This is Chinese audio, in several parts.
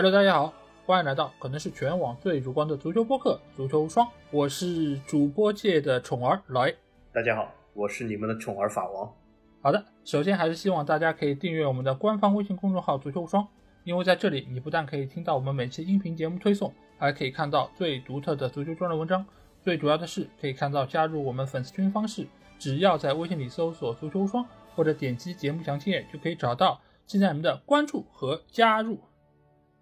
Hello，大家好，欢迎来到可能是全网最主观的足球播客《足球无双》，我是主播界的宠儿老 A。大家好，我是你们的宠儿法王。好的，首先还是希望大家可以订阅我们的官方微信公众号“足球无双”，因为在这里你不但可以听到我们每期音频节目推送，还可以看到最独特的足球专栏文章。最主要的是，可以看到加入我们粉丝群方式，只要在微信里搜索“足球无双”或者点击节目详情页就可以找到，期待你们的关注和加入。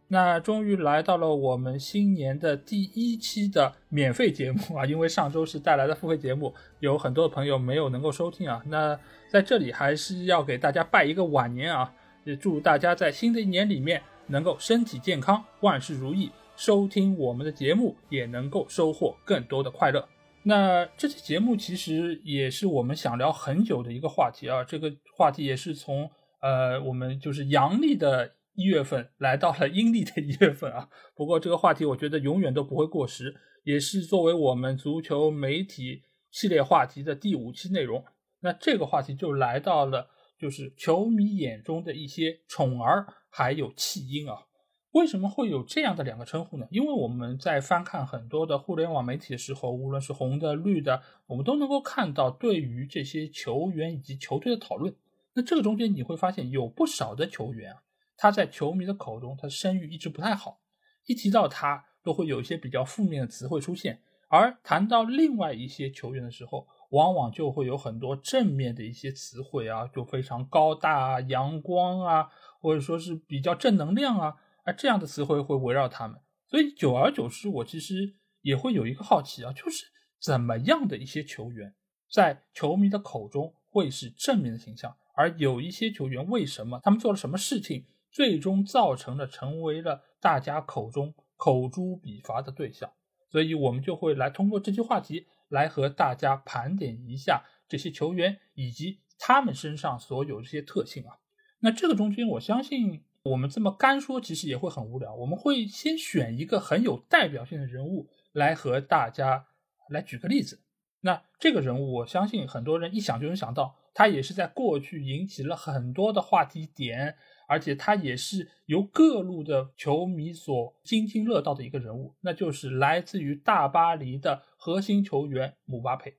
那终于来到了我们新年的第一期的免费节目啊！因为上周是带来的付费节目，有很多的朋友没有能够收听啊。那在这里还是要给大家拜一个晚年啊！也祝大家在新的一年里面能够身体健康，万事如意，收听我们的节目也能够收获更多的快乐。那这期节目其实也是我们想聊很久的一个话题啊！这个话题也是从呃我们就是阳历的。一月份来到了阴历的一月份啊，不过这个话题我觉得永远都不会过时，也是作为我们足球媒体系列话题的第五期内容。那这个话题就来到了，就是球迷眼中的一些宠儿还有弃婴啊。为什么会有这样的两个称呼呢？因为我们在翻看很多的互联网媒体的时候，无论是红的绿的，我们都能够看到对于这些球员以及球队的讨论。那这个中间你会发现有不少的球员啊。他在球迷的口中，他声誉一直不太好，一提到他都会有一些比较负面的词汇出现，而谈到另外一些球员的时候，往往就会有很多正面的一些词汇啊，就非常高大啊、阳光啊，或者说是比较正能量啊，啊这样的词汇会围绕他们，所以久而久之，我其实也会有一个好奇啊，就是怎么样的一些球员在球迷的口中会是正面的形象，而有一些球员为什么他们做了什么事情？最终造成了成为了大家口中口诛笔伐的对象，所以我们就会来通过这句话题来和大家盘点一下这些球员以及他们身上所有这些特性啊。那这个中间，我相信我们这么干说其实也会很无聊，我们会先选一个很有代表性的人物来和大家来举个例子。那这个人物，我相信很多人一想就能想到，他也是在过去引起了很多的话题点。而且他也是由各路的球迷所津津乐道的一个人物，那就是来自于大巴黎的核心球员姆巴佩。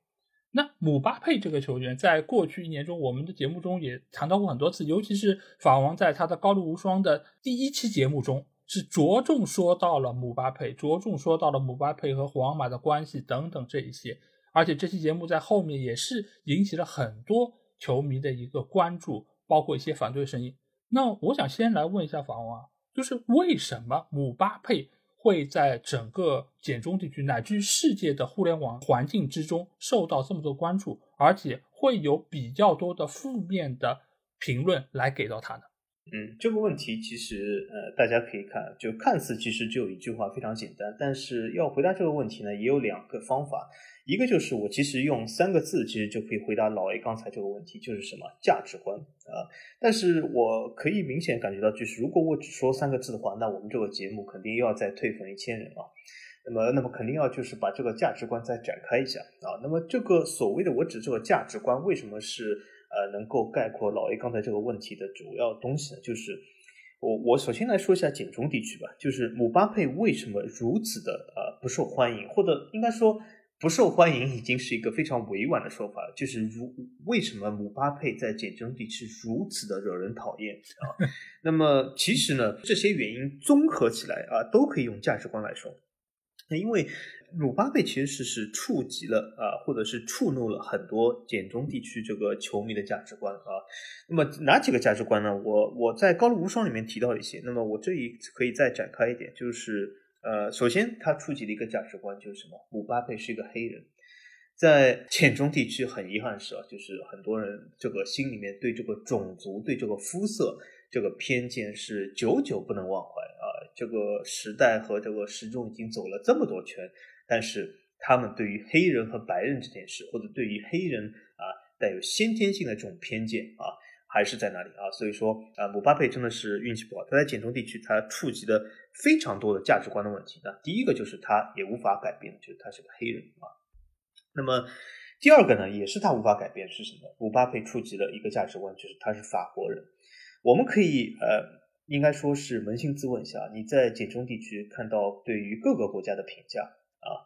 那姆巴佩这个球员，在过去一年中，我们的节目中也谈到过很多次，尤其是法王在他的高露无双的第一期节目中，是着重说到了姆巴佩，着重说到了姆巴佩和皇马的关系等等这一些。而且这期节目在后面也是引起了很多球迷的一个关注，包括一些反对声音。那我想先来问一下法王啊，就是为什么姆巴佩会在整个简中地区乃至于世界的互联网环境之中受到这么多关注，而且会有比较多的负面的评论来给到他呢？嗯，这个问题其实呃，大家可以看，就看似其实就有一句话非常简单，但是要回答这个问题呢，也有两个方法。一个就是我其实用三个字，其实就可以回答老 A 刚才这个问题，就是什么价值观啊。但是我可以明显感觉到，就是如果我只说三个字的话，那我们这个节目肯定又要再退粉一千人啊。那么，那么肯定要就是把这个价值观再展开一下啊。那么这个所谓的我指这个价值观，为什么是呃能够概括老 A 刚才这个问题的主要东西呢？就是我我首先来说一下简中地区吧，就是姆巴佩为什么如此的呃不受欢迎，或者应该说。不受欢迎已经是一个非常委婉的说法，就是如为什么姆巴佩在简中地区如此的惹人讨厌啊？那么其实呢，这些原因综合起来啊，都可以用价值观来说。那因为鲁巴佩其实是是触及了啊，或者是触怒了很多简中地区这个球迷的价值观啊。那么哪几个价值观呢？我我在高卢无双里面提到一些，那么我这里可以再展开一点，就是。呃，首先他触及的一个价值观就是什么？鲁巴佩是一个黑人，在浅中地区很遗憾是啊，就是很多人这个心里面对这个种族、对这个肤色这个偏见是久久不能忘怀啊。这个时代和这个时钟已经走了这么多圈，但是他们对于黑人和白人这件事，或者对于黑人啊带有先天性的这种偏见啊。还是在那里啊，所以说啊，姆巴佩真的是运气不好。他在简中地区，他触及的非常多的价值观的问题。那第一个就是他也无法改变，就是他是个黑人啊。那么第二个呢，也是他无法改变是什么？姆巴佩触及了一个价值观，就是他是法国人。我们可以呃应该说是扪心自问一下，你在简中地区看到对于各个国家的评价啊，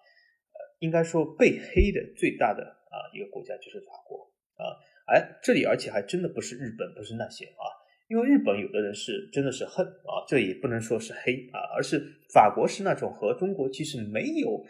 呃，应该说被黑的最大的啊一个国家就是法国啊，哎，这里而且还真的不是日本，不是那些啊，因为日本有的人是真的是恨啊，这也不能说是黑啊，而是法国是那种和中国其实没有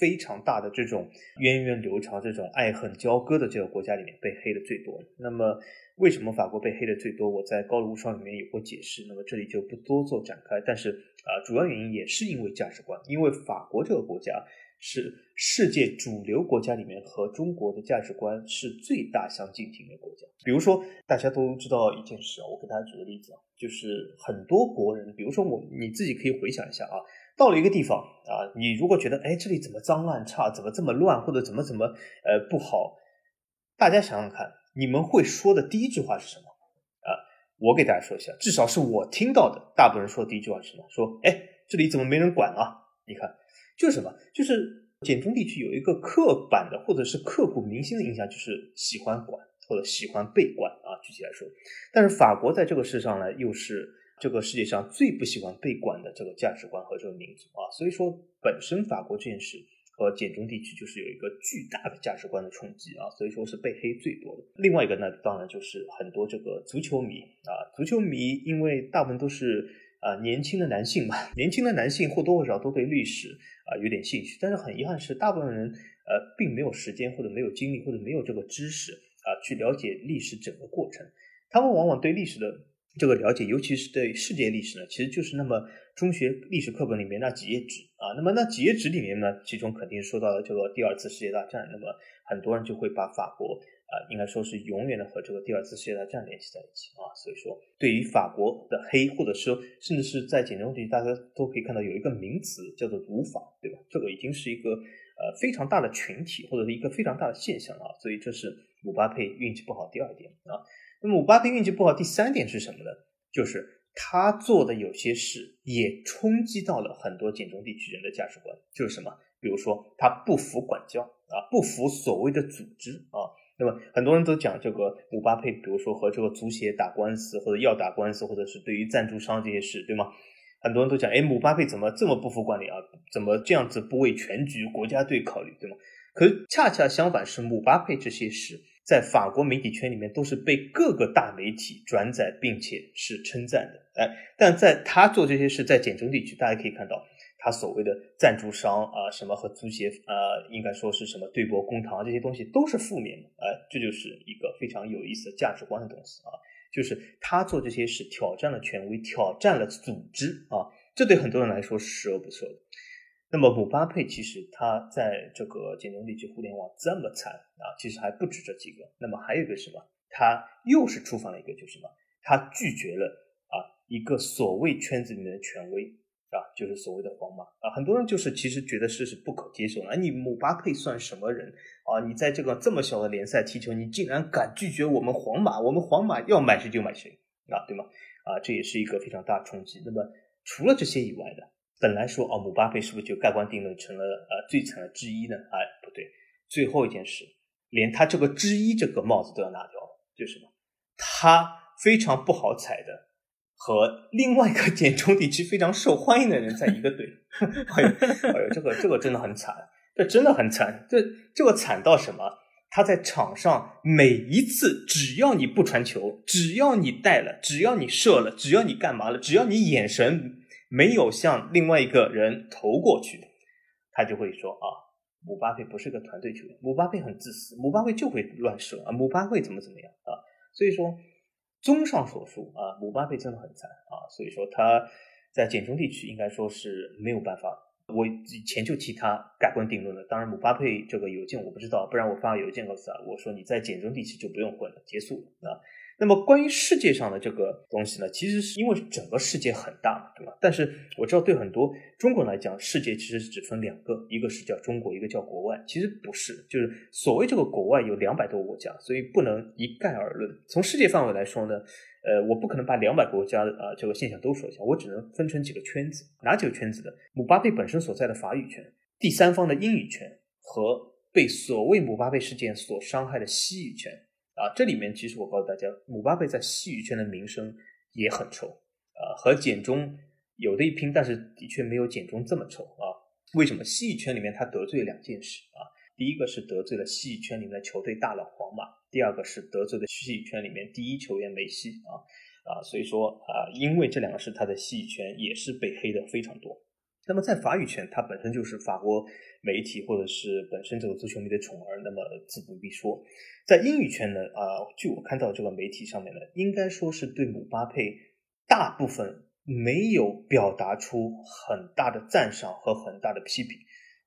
非常大的这种源远流长、这种爱恨交割的这个国家里面被黑的最多，那么。为什么法国被黑的最多？我在高卢无双里面有过解释，那么这里就不多做展开。但是啊，主要原因也是因为价值观，因为法国这个国家是世界主流国家里面和中国的价值观是最大相径庭的国家。比如说，大家都知道一件事啊，我给大家举个例子啊，就是很多国人，比如说我你自己可以回想一下啊，到了一个地方啊，你如果觉得哎这里怎么脏乱差，怎么这么乱，或者怎么怎么呃不好，大家想想看。你们会说的第一句话是什么？啊，我给大家说一下，至少是我听到的，大部分人说的第一句话是什么？说，哎，这里怎么没人管啊？你看，就是什么？就是简中地区有一个刻板的或者是刻骨铭心的印象，就是喜欢管或者喜欢被管啊。具体来说，但是法国在这个世上呢，又是这个世界上最不喜欢被管的这个价值观和这个民族啊。所以说，本身法国这件事。和简中地区就是有一个巨大的价值观的冲击啊，所以说是被黑最多的。另外一个呢，当然就是很多这个足球迷啊，足球迷因为大部分都是啊年轻的男性嘛，年轻的男性或多或少都对历史啊有点兴趣，但是很遗憾是，大部分人呃并没有时间或者没有精力或者没有这个知识啊去了解历史整个过程，他们往往对历史的这个了解，尤其是对世界历史呢，其实就是那么。中学历史课本里面那几页纸啊，那么那几页纸里面呢，其中肯定说到了这个第二次世界大战，那么很多人就会把法国啊，应该说是永远的和这个第二次世界大战联系在一起啊，所以说对于法国的黑，或者说甚至是在简中地，大家都可以看到有一个名词叫做“儒法”，对吧？这个已经是一个呃非常大的群体，或者是一个非常大的现象啊，所以这是姆巴佩运气不好第二点啊。那么姆巴佩运气不好第三点是什么呢？就是。他做的有些事也冲击到了很多简中地区人的价值观，就是什么？比如说他不服管教啊，不服所谓的组织啊。那么很多人都讲这个姆巴佩，比如说和这个足协打官司，或者要打官司，或者是对于赞助商这些事，对吗？很多人都讲，哎，姆巴佩怎么这么不服管理啊？怎么这样子不为全局国家队考虑，对吗？可是恰恰相反，是姆巴佩这些事。在法国媒体圈里面，都是被各个大媒体转载，并且是称赞的。哎，但在他做这些事，在简中地区，大家可以看到，他所谓的赞助商啊，什么和足协啊，应该说是什么对簿公堂这些东西都是负面的。哎，这就是一个非常有意思的价值观的东西啊，就是他做这些事挑战了权威，挑战了组织啊，这对很多人来说是十恶不赦的。那么姆巴佩其实他在这个简中地区互联网这么惨啊，其实还不止这几个。那么还有一个什么？他又是触犯了一个，就是什么？他拒绝了啊一个所谓圈子里面的权威啊，就是所谓的皇马啊。很多人就是其实觉得是是不可接受的。你姆巴佩算什么人啊？你在这个这么小的联赛踢球，你竟然敢拒绝我们皇马？我们皇马要买谁就买谁啊，对吗？啊，这也是一个非常大冲击。那么除了这些以外的。本来说哦，姆巴佩是不是就盖棺定论成了呃最惨的之一呢？哎，不对，最后一件事，连他这个之一这个帽子都要拿掉，就是什么？他非常不好踩的，和另外一个简中地区非常受欢迎的人在一个队。哎呦，哎呦，这个这个真的很惨，这真的很惨。这这个惨到什么？他在场上每一次，只要你不传球，只要你带了，只要你射了，只要你干嘛了，只要你眼神。没有向另外一个人投过去，他就会说啊，姆巴佩不是个团队球员，姆巴佩很自私，姆巴佩就会乱射啊，姆巴佩怎么怎么样啊？所以说，综上所述啊，姆巴佩真的很惨啊，所以说他在简中地区应该说是没有办法。我以前就替他盖棺定论了，当然姆巴佩这个邮件我不知道，不然我发邮件告诉他，我说你在简中地区就不用混了，结束了啊。那么关于世界上的这个东西呢，其实是因为整个世界很大嘛，对吧？但是我知道对很多中国人来讲，世界其实只分两个，一个是叫中国，一个叫国外。其实不是，就是所谓这个国外有两百多个国家，所以不能一概而论。从世界范围来说呢，呃，我不可能把两百国家的啊这个现象都说一下，我只能分成几个圈子。哪几个圈子呢？姆巴佩本身所在的法语圈，第三方的英语圈和被所谓姆巴佩事件所伤害的西语圈。啊，这里面其实我告诉大家，姆巴佩在西语圈的名声也很臭呃，和简中有的一拼，但是的确没有简中这么臭啊。为什么？西乙圈里面他得罪两件事啊，第一个是得罪了西乙圈里面的球队大佬皇马，第二个是得罪了西乙圈里面第一球员梅西啊啊，所以说啊，因为这两个事，他的西乙圈也是被黑的非常多。那么在法语圈，它本身就是法国媒体或者是本身这个足球迷的宠儿，那么自不必说。在英语圈呢，啊，据我看到这个媒体上面呢，应该说是对姆巴佩大部分没有表达出很大的赞赏和很大的批评。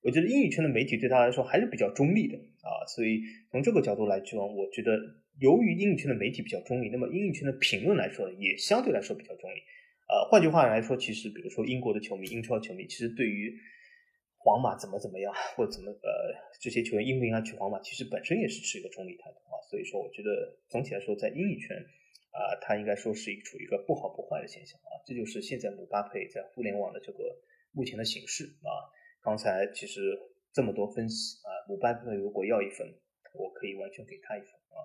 我觉得英语圈的媒体对他来说还是比较中立的啊，所以从这个角度来说，我觉得由于英语圈的媒体比较中立，那么英语圈的评论来说也相对来说比较中立。呃，换句话来说，其实比如说英国的球迷、英超球迷，其实对于皇马怎么怎么样，或者怎么呃这些球员应不应该去皇马，其实本身也是持一个中立态度啊。所以说，我觉得总体来说，在英语圈啊，他应该说是一处于一个不好不坏的现象啊。这就是现在姆巴佩在互联网的这个目前的形势啊。刚才其实这么多分析啊，姆巴佩如果要一分，我可以完全给他一分啊。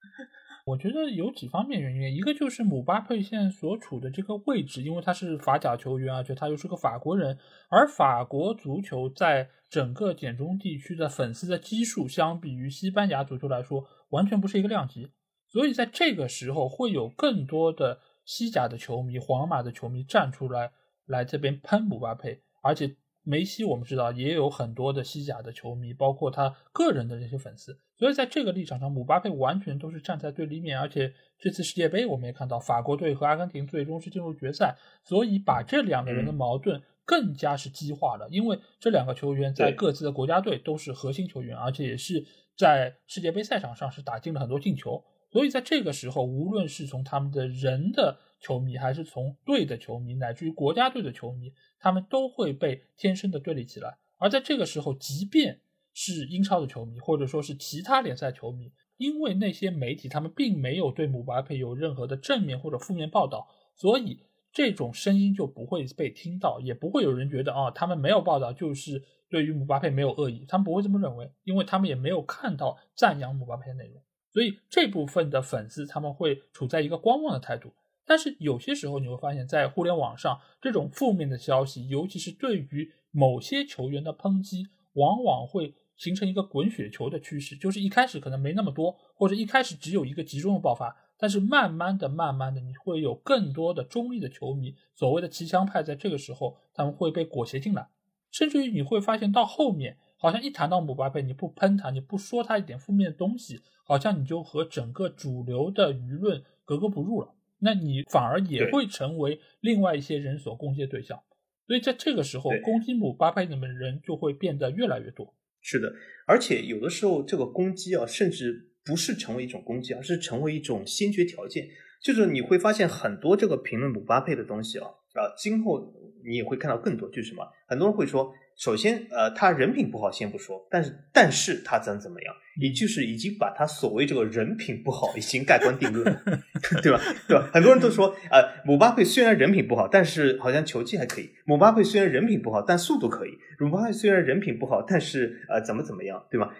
我觉得有几方面原因，一个就是姆巴佩现在所处的这个位置，因为他是法甲球员，而且他又是个法国人，而法国足球在整个简中地区的粉丝的基数，相比于西班牙足球来说，完全不是一个量级。所以在这个时候，会有更多的西甲的球迷、皇马的球迷站出来，来这边喷姆巴佩，而且。梅西，我们知道也有很多的西甲的球迷，包括他个人的这些粉丝，所以在这个立场上，姆巴佩完全都是站在对立面。而且这次世界杯，我们也看到法国队和阿根廷最终是进入决赛，所以把这两个人的矛盾更加是激化了。因为这两个球员在各自的国家队都是核心球员，而且也是在世界杯赛场上是打进了很多进球。所以在这个时候，无论是从他们的人的球迷，还是从队的球迷，乃至于国家队的球迷。他们都会被天生的对立起来，而在这个时候，即便是英超的球迷，或者说是其他联赛球迷，因为那些媒体他们并没有对姆巴佩有任何的正面或者负面报道，所以这种声音就不会被听到，也不会有人觉得啊，他们没有报道就是对于姆巴佩没有恶意，他们不会这么认为，因为他们也没有看到赞扬姆巴佩的内容，所以这部分的粉丝他们会处在一个观望的态度。但是有些时候你会发现，在互联网上，这种负面的消息，尤其是对于某些球员的抨击，往往会形成一个滚雪球的趋势。就是一开始可能没那么多，或者一开始只有一个集中的爆发，但是慢慢的、慢慢的，你会有更多的中立的球迷，所谓的骑墙派，在这个时候他们会被裹挟进来，甚至于你会发现到后面，好像一谈到姆巴佩，你不喷他，你不说他一点负面的东西，好像你就和整个主流的舆论格格不入了。那你反而也会成为另外一些人所攻击的对象，所以在这个时候，攻击姆巴佩的人就会变得越来越多。是的，而且有的时候这个攻击啊，甚至不是成为一种攻击，而是成为一种先决条件。就是你会发现很多这个评论姆巴佩的东西啊，啊，今后你也会看到更多，就是什么，很多人会说。首先，呃，他人品不好，先不说，但是，但是他怎怎么样，也就是已经把他所谓这个人品不好已经盖棺定论了，对吧？对吧？很多人都说，呃，姆巴佩虽然人品不好，但是好像球技还可以；姆巴佩虽然人品不好，但速度可以；姆巴佩虽然人品不好，但是呃，怎么怎么样，对吧？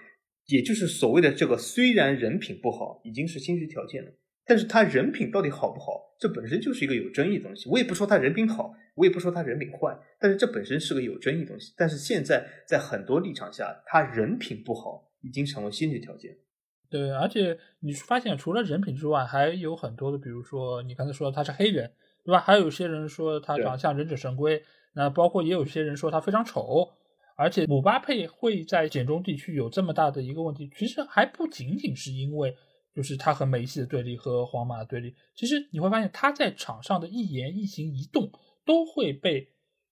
也就是所谓的这个虽然人品不好，已经是先决条件了。但是他人品到底好不好？这本身就是一个有争议的东西。我也不说他人品好，我也不说他人品坏，但是这本身是个有争议的东西。但是现在在很多立场下，他人品不好已经成为先决条件。对，而且你发现除了人品之外，还有很多的，比如说你刚才说他是黑人，对吧？还有些人说他长相忍者神龟，那包括也有些人说他非常丑。而且姆巴佩会在简中地区有这么大的一个问题，其实还不仅仅是因为。就是他和梅西的对立和皇马的对立，其实你会发现他在场上的一言一行一动都会被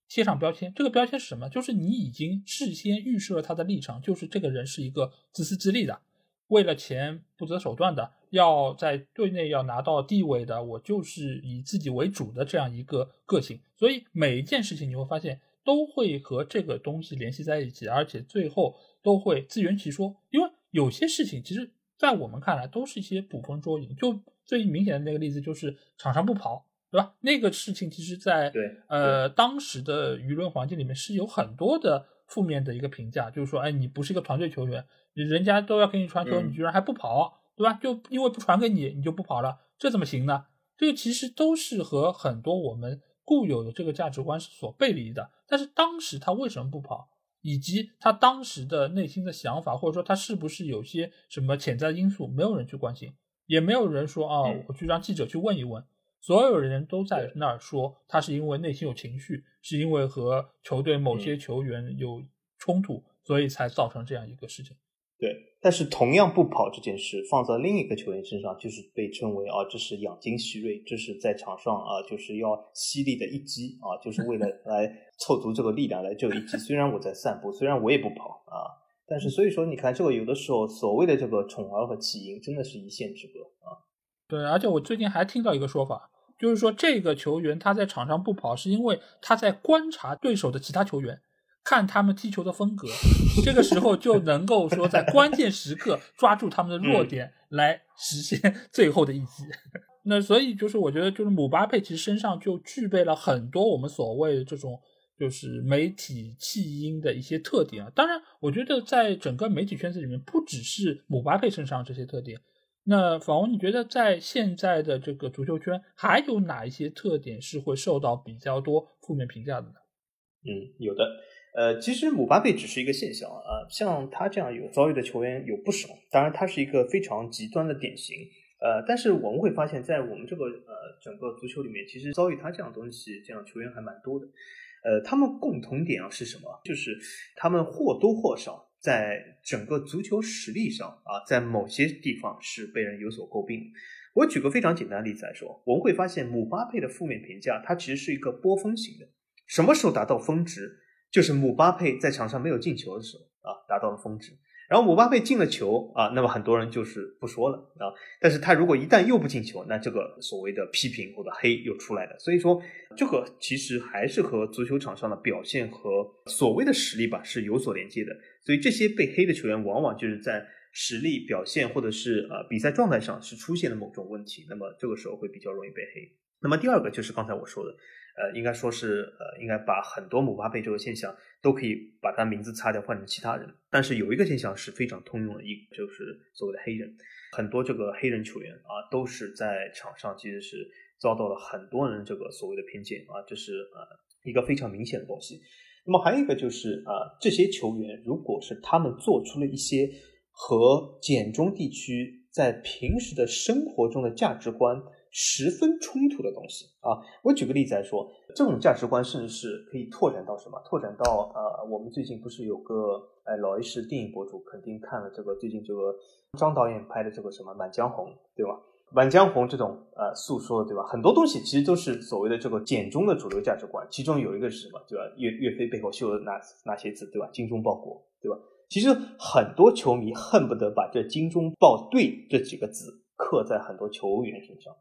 贴上标签。这个标签是什么？就是你已经事先预设了他的立场，就是这个人是一个自私自利的，为了钱不择手段的，要在队内要拿到地位的，我就是以自己为主的这样一个个性。所以每一件事情你会发现都会和这个东西联系在一起，而且最后都会自圆其说。因为有些事情其实。在我们看来，都是一些捕风捉影。就最明显的那个例子，就是场上不跑，对吧？那个事情其实，在呃当时的舆论环境里面是有很多的负面的一个评价，就是说，哎，你不是一个团队球员，人家都要给你传球，你居然还不跑，对吧？就因为不传给你，你就不跑了，这怎么行呢？这个其实都是和很多我们固有的这个价值观是所背离的。但是当时他为什么不跑，以及他当时的内心的想法，或者说他是不是有些什么潜在因素，没有人去关心，也没有人说啊，我去让记者去问一问。所有人都在那儿说他是因为内心有情绪，是因为和球队某些球员有冲突，所以才造成这样一个事情。对，但是同样不跑这件事放在另一个球员身上，就是被称为啊，这是养精蓄锐，这是在场上啊，就是要犀利的一击啊，就是为了 来凑足这个力量来这一击。虽然我在散步，虽然我也不跑啊，但是所以说你看，这个有的时候所谓的这个宠儿和弃婴，真的是一线之隔啊。对，而且我最近还听到一个说法，就是说这个球员他在场上不跑，是因为他在观察对手的其他球员，看他们踢球的风格，这个时候就能够说在关键时刻抓住他们的弱点，来实现 最后的一击。那所以就是我觉得，就是姆巴佩其实身上就具备了很多我们所谓的这种就是媒体弃婴的一些特点啊。当然，我觉得在整个媒体圈子里面，不只是姆巴佩身上这些特点。那访问，你觉得在现在的这个足球圈，还有哪一些特点是会受到比较多负面评价的呢？嗯，有的。呃，其实姆巴佩只是一个现象啊，像他这样有遭遇的球员有不少。当然，他是一个非常极端的典型。呃，但是我们会发现，在我们这个呃整个足球里面，其实遭遇他这样东西这样球员还蛮多的。呃，他们共同点啊是什么？就是他们或多或少。在整个足球实力上啊，在某些地方是被人有所诟病。我举个非常简单的例子来说，我们会发现姆巴佩的负面评价，它其实是一个波峰型的。什么时候达到峰值？就是姆巴佩在场上没有进球的时候啊，达到了峰值。然后姆巴佩进了球啊，那么很多人就是不说了啊。但是他如果一旦又不进球，那这个所谓的批评或者黑又出来了。所以说，这个其实还是和足球场上的表现和所谓的实力吧是有所连接的。所以这些被黑的球员，往往就是在实力表现或者是呃比赛状态上是出现了某种问题，那么这个时候会比较容易被黑。那么第二个就是刚才我说的。呃，应该说是呃，应该把很多姆巴佩这个现象都可以把他名字擦掉，换成其他人。但是有一个现象是非常通用的，一就是所谓的黑人，很多这个黑人球员啊，都是在场上其实是遭到了很多人这个所谓的偏见啊，这是呃一个非常明显的东西。那么还有一个就是啊，这些球员如果是他们做出了一些和简中地区在平时的生活中的价值观。十分冲突的东西啊！我举个例子来说，这种价值观甚至是可以拓展到什么？拓展到呃，我们最近不是有个哎老 A 式电影博主，肯定看了这个最近这个张导演拍的这个什么《满江红》，对吧？《满江红》这种呃诉说，对吧？很多东西其实都是所谓的这个简中的主流价值观，其中有一个是什么？对吧？岳岳飞背后绣的那那些字，对吧？精忠报国，对吧？其实很多球迷恨不得把这“精忠报对”这几个字刻在很多球员身上。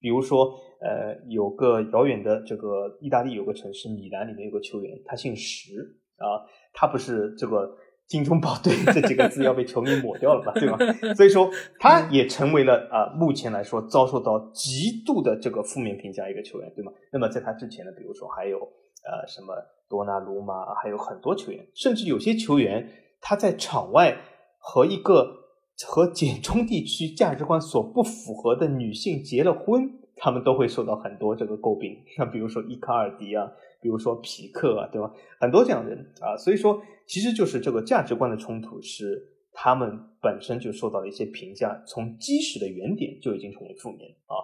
比如说，呃，有个遥远的这个意大利有个城市米兰里面有个球员，他姓石啊，他不是这个“精忠报对”这几个字要被球迷抹掉了吧，对吧？所以说，他也成为了啊，目前来说遭受到极度的这个负面评价一个球员，对吗？那么在他之前呢，比如说还有呃什么多纳鲁马，还有很多球员，甚至有些球员他在场外和一个。和简中地区价值观所不符合的女性结了婚，他们都会受到很多这个诟病。那比如说伊卡尔迪啊，比如说皮克啊，对吧？很多这样的人啊，所以说其实就是这个价值观的冲突，是他们本身就受到了一些评价，从基石的原点就已经成为负面啊。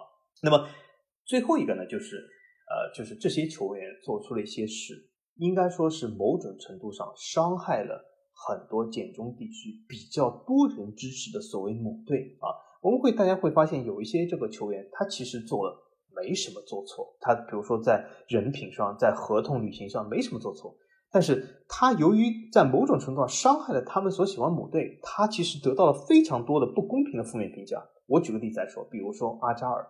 那么最后一个呢，就是呃，就是这些球员做出了一些事，应该说是某种程度上伤害了。很多简中地区比较多人支持的所谓母队啊，我们会大家会发现有一些这个球员，他其实做了没什么做错，他比如说在人品上，在合同履行上没什么做错，但是他由于在某种程度上伤害了他们所喜欢母队，他其实得到了非常多的不公平的负面评价。我举个例子来说，比如说阿扎尔，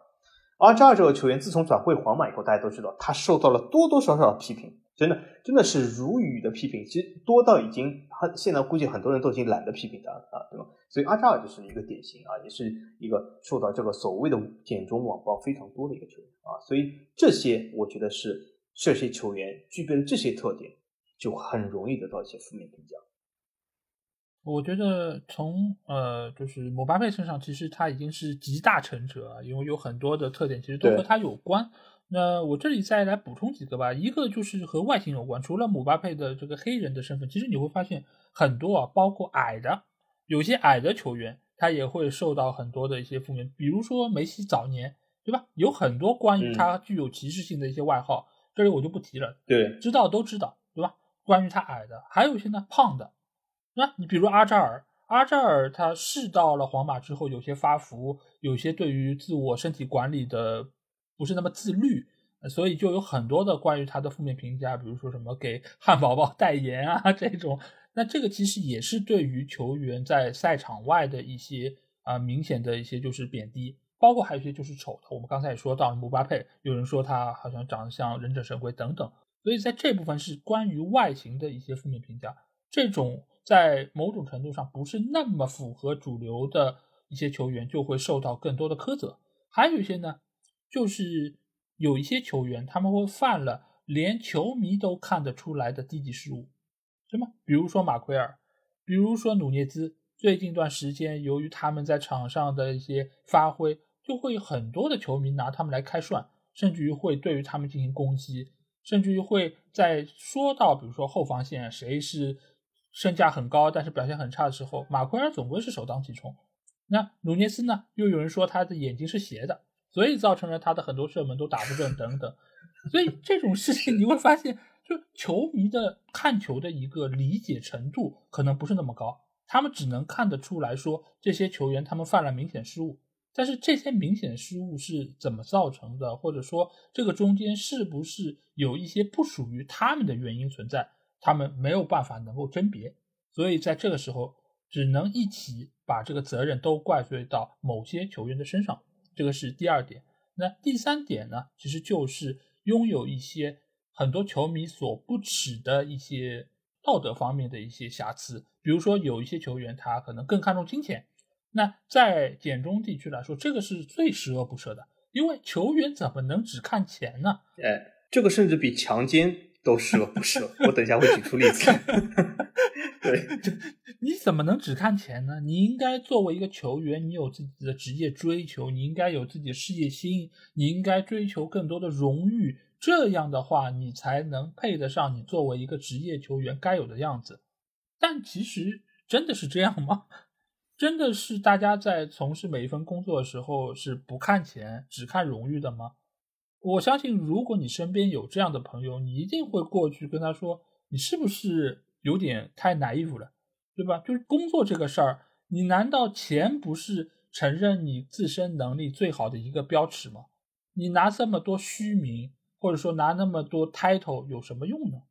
阿扎尔这个球员自从转会皇马以后，大家都知道他受到了多多少少的批评。真的，真的是如雨的批评，其实多到已经，很现在估计很多人都已经懒得批评他了啊，对吧？所以阿扎尔就是一个典型啊，也是一个受到这个所谓的简中网暴非常多的一个球员啊，所以这些我觉得是这些球员具备了这些特点，就很容易得到一些负面评价。我觉得从呃，就是姆巴佩身上，其实他已经是集大成者啊，因为有很多的特点其实都和他有关。那我这里再来补充几个吧，一个就是和外形有关，除了姆巴佩的这个黑人的身份，其实你会发现很多啊，包括矮的，有些矮的球员，他也会受到很多的一些负面，比如说梅西早年，对吧？有很多关于他具有歧视性的一些外号，这里我就不提了，对，知道都知道，对吧？关于他矮的，还有一些呢胖的。那你比如阿扎尔，阿扎尔他是到了皇马之后，有些发福，有些对于自我身体管理的不是那么自律，所以就有很多的关于他的负面评价，比如说什么给汉堡包代言啊 这种。那这个其实也是对于球员在赛场外的一些啊明显的一些就是贬低，包括还有一些就是丑的。我们刚才也说到姆巴佩，有人说他好像长得像忍者神龟等等，所以在这部分是关于外形的一些负面评价，这种。在某种程度上不是那么符合主流的一些球员就会受到更多的苛责，还有一些呢，就是有一些球员他们会犯了连球迷都看得出来的低级失误，什么？比如说马奎尔，比如说努涅兹，最近一段时间由于他们在场上的一些发挥，就会很多的球迷拿他们来开涮，甚至于会对于他们进行攻击，甚至于会在说到比如说后防线谁是。身价很高，但是表现很差的时候，马奎尔总归是首当其冲。那努涅斯呢？又有人说他的眼睛是斜的，所以造成了他的很多射门都打不准等等。所以这种事情你会发现，就球迷的看球的一个理解程度可能不是那么高，他们只能看得出来说这些球员他们犯了明显失误，但是这些明显失误是怎么造成的，或者说这个中间是不是有一些不属于他们的原因存在？他们没有办法能够甄别，所以在这个时候只能一起把这个责任都怪罪到某些球员的身上，这个是第二点。那第三点呢，其实就是拥有一些很多球迷所不耻的一些道德方面的一些瑕疵，比如说有一些球员他可能更看重金钱，那在简中地区来说，这个是最十恶不赦的，因为球员怎么能只看钱呢？哎，这个甚至比强奸。都是了，不是？我等一下会举出例子。对，你怎么能只看钱呢？你应该作为一个球员，你有自己的职业追求，你应该有自己的事业心，你应该追求更多的荣誉。这样的话，你才能配得上你作为一个职业球员该有的样子。但其实真的是这样吗？真的是大家在从事每一份工作的时候是不看钱，只看荣誉的吗？我相信，如果你身边有这样的朋友，你一定会过去跟他说：“你是不是有点太 naive 了，对吧？就是工作这个事儿，你难道钱不是承认你自身能力最好的一个标尺吗？你拿这么多虚名，或者说拿那么多 title 有什么用呢？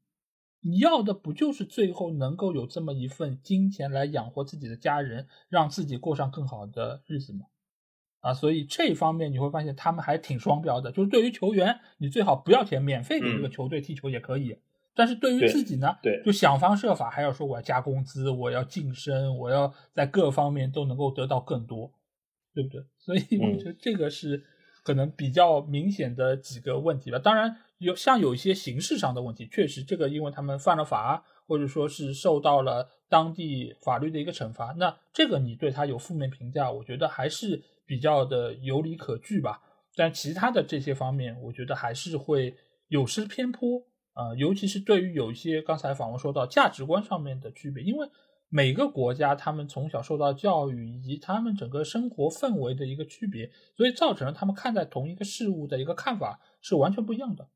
你要的不就是最后能够有这么一份金钱来养活自己的家人，让自己过上更好的日子吗？”啊，所以这方面你会发现他们还挺双标的，就是对于球员，你最好不要钱，免费给这个球队踢球也可以。但是对于自己呢，对，就想方设法还要说我要加工资，我要晋升，我要在各方面都能够得到更多，对不对？所以我觉得这个是可能比较明显的几个问题吧。当然有像有一些形式上的问题，确实这个因为他们犯了法，或者说是受到了当地法律的一个惩罚，那这个你对他有负面评价，我觉得还是。比较的有理可据吧，但其他的这些方面，我觉得还是会有失偏颇啊，尤其是对于有一些刚才访问说到价值观上面的区别，因为每个国家他们从小受到教育以及他们整个生活氛围的一个区别，所以造成了他们看待同一个事物的一个看法是完全不一样的。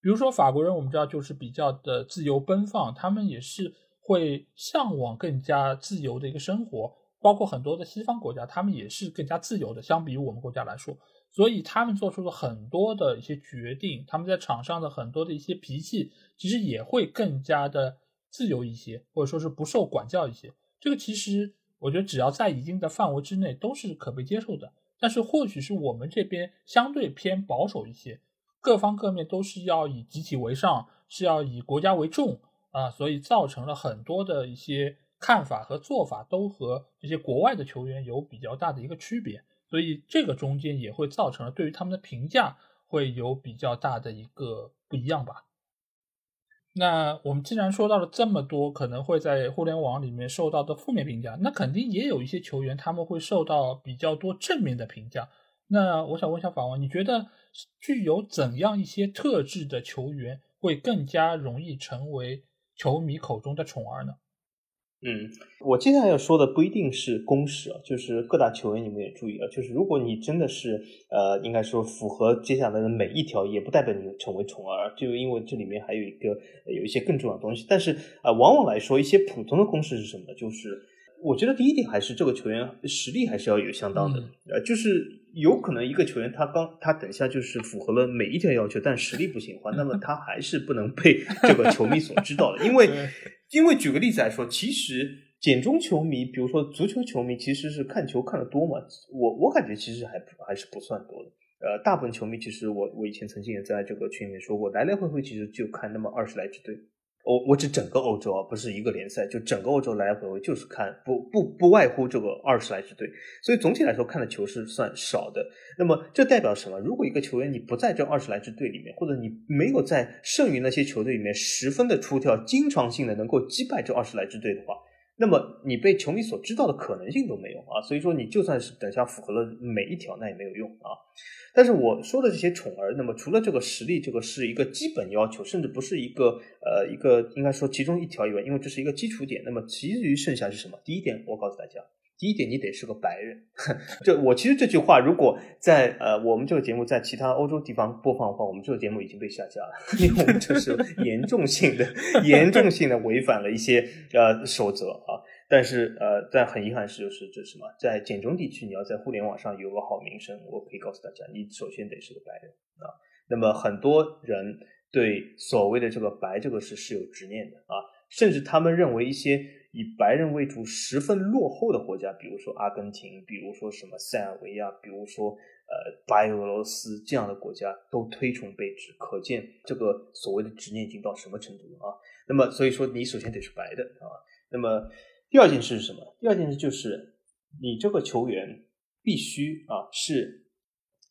比如说法国人，我们知道就是比较的自由奔放，他们也是会向往更加自由的一个生活。包括很多的西方国家，他们也是更加自由的，相比于我们国家来说，所以他们做出了很多的一些决定，他们在场上的很多的一些脾气，其实也会更加的自由一些，或者说是不受管教一些。这个其实我觉得只要在一定的范围之内都是可被接受的。但是或许是我们这边相对偏保守一些，各方各面都是要以集体为上，是要以国家为重啊，所以造成了很多的一些。看法和做法都和这些国外的球员有比较大的一个区别，所以这个中间也会造成了对于他们的评价会有比较大的一个不一样吧。那我们既然说到了这么多可能会在互联网里面受到的负面评价，那肯定也有一些球员他们会受到比较多正面的评价。那我想问一下法王，你觉得具有怎样一些特质的球员会更加容易成为球迷口中的宠儿呢？嗯，我接下来要说的不一定是公式啊，就是各大球员你们也注意啊，就是如果你真的是呃，应该说符合接下来的每一条，也不代表你成为宠儿，就因为这里面还有一个有一些更重要的东西。但是啊，往往来说，一些普通的公式是什么？就是我觉得第一点还是这个球员实力还是要有相当的，呃，就是有可能一个球员他刚他等下就是符合了每一条要求，但实力不行的话，那么 他还是不能被这个球迷所知道的，因为。因为举个例子来说，其实简中球迷，比如说足球球迷，其实是看球看的多嘛。我我感觉其实还还是不算多的。呃，大部分球迷其实我我以前曾经也在这个群里面说过，来来回回其实就看那么二十来支队。我我指整个欧洲啊，不是一个联赛，就整个欧洲来来回回就是看，不不不外乎这个二十来支队，所以总体来说看的球是算少的。那么这代表什么？如果一个球员你不在这二十来支队里面，或者你没有在剩余那些球队里面十分的出挑，经常性的能够击败这二十来支队的话。那么你被球迷所知道的可能性都没有啊，所以说你就算是等下符合了每一条，那也没有用啊。但是我说的这些宠儿，那么除了这个实力，这个是一个基本要求，甚至不是一个呃一个应该说其中一条以外，因为这是一个基础点。那么其余剩下是什么？第一点，我告诉大家。第一点，你得是个白人。就我其实这句话，如果在呃我们这个节目在其他欧洲地方播放的话，我们这个节目已经被下架了，因为我们这是 严重性的、严重性的违反了一些呃守则啊。但是呃，但很遗憾是，就是这什么，在简中地区，你要在互联网上有个好名声，我可以告诉大家，你首先得是个白人啊。那么很多人对所谓的这个白这个事是有执念的啊，甚至他们认为一些。以白人为主、十分落后的国家，比如说阿根廷，比如说什么塞尔维亚，比如说呃白俄罗斯这样的国家，都推崇贝治，可见这个所谓的执念已经到什么程度了啊？那么，所以说你首先得是白的啊。那么第二件事是什么？第二件事就是你这个球员必须啊是。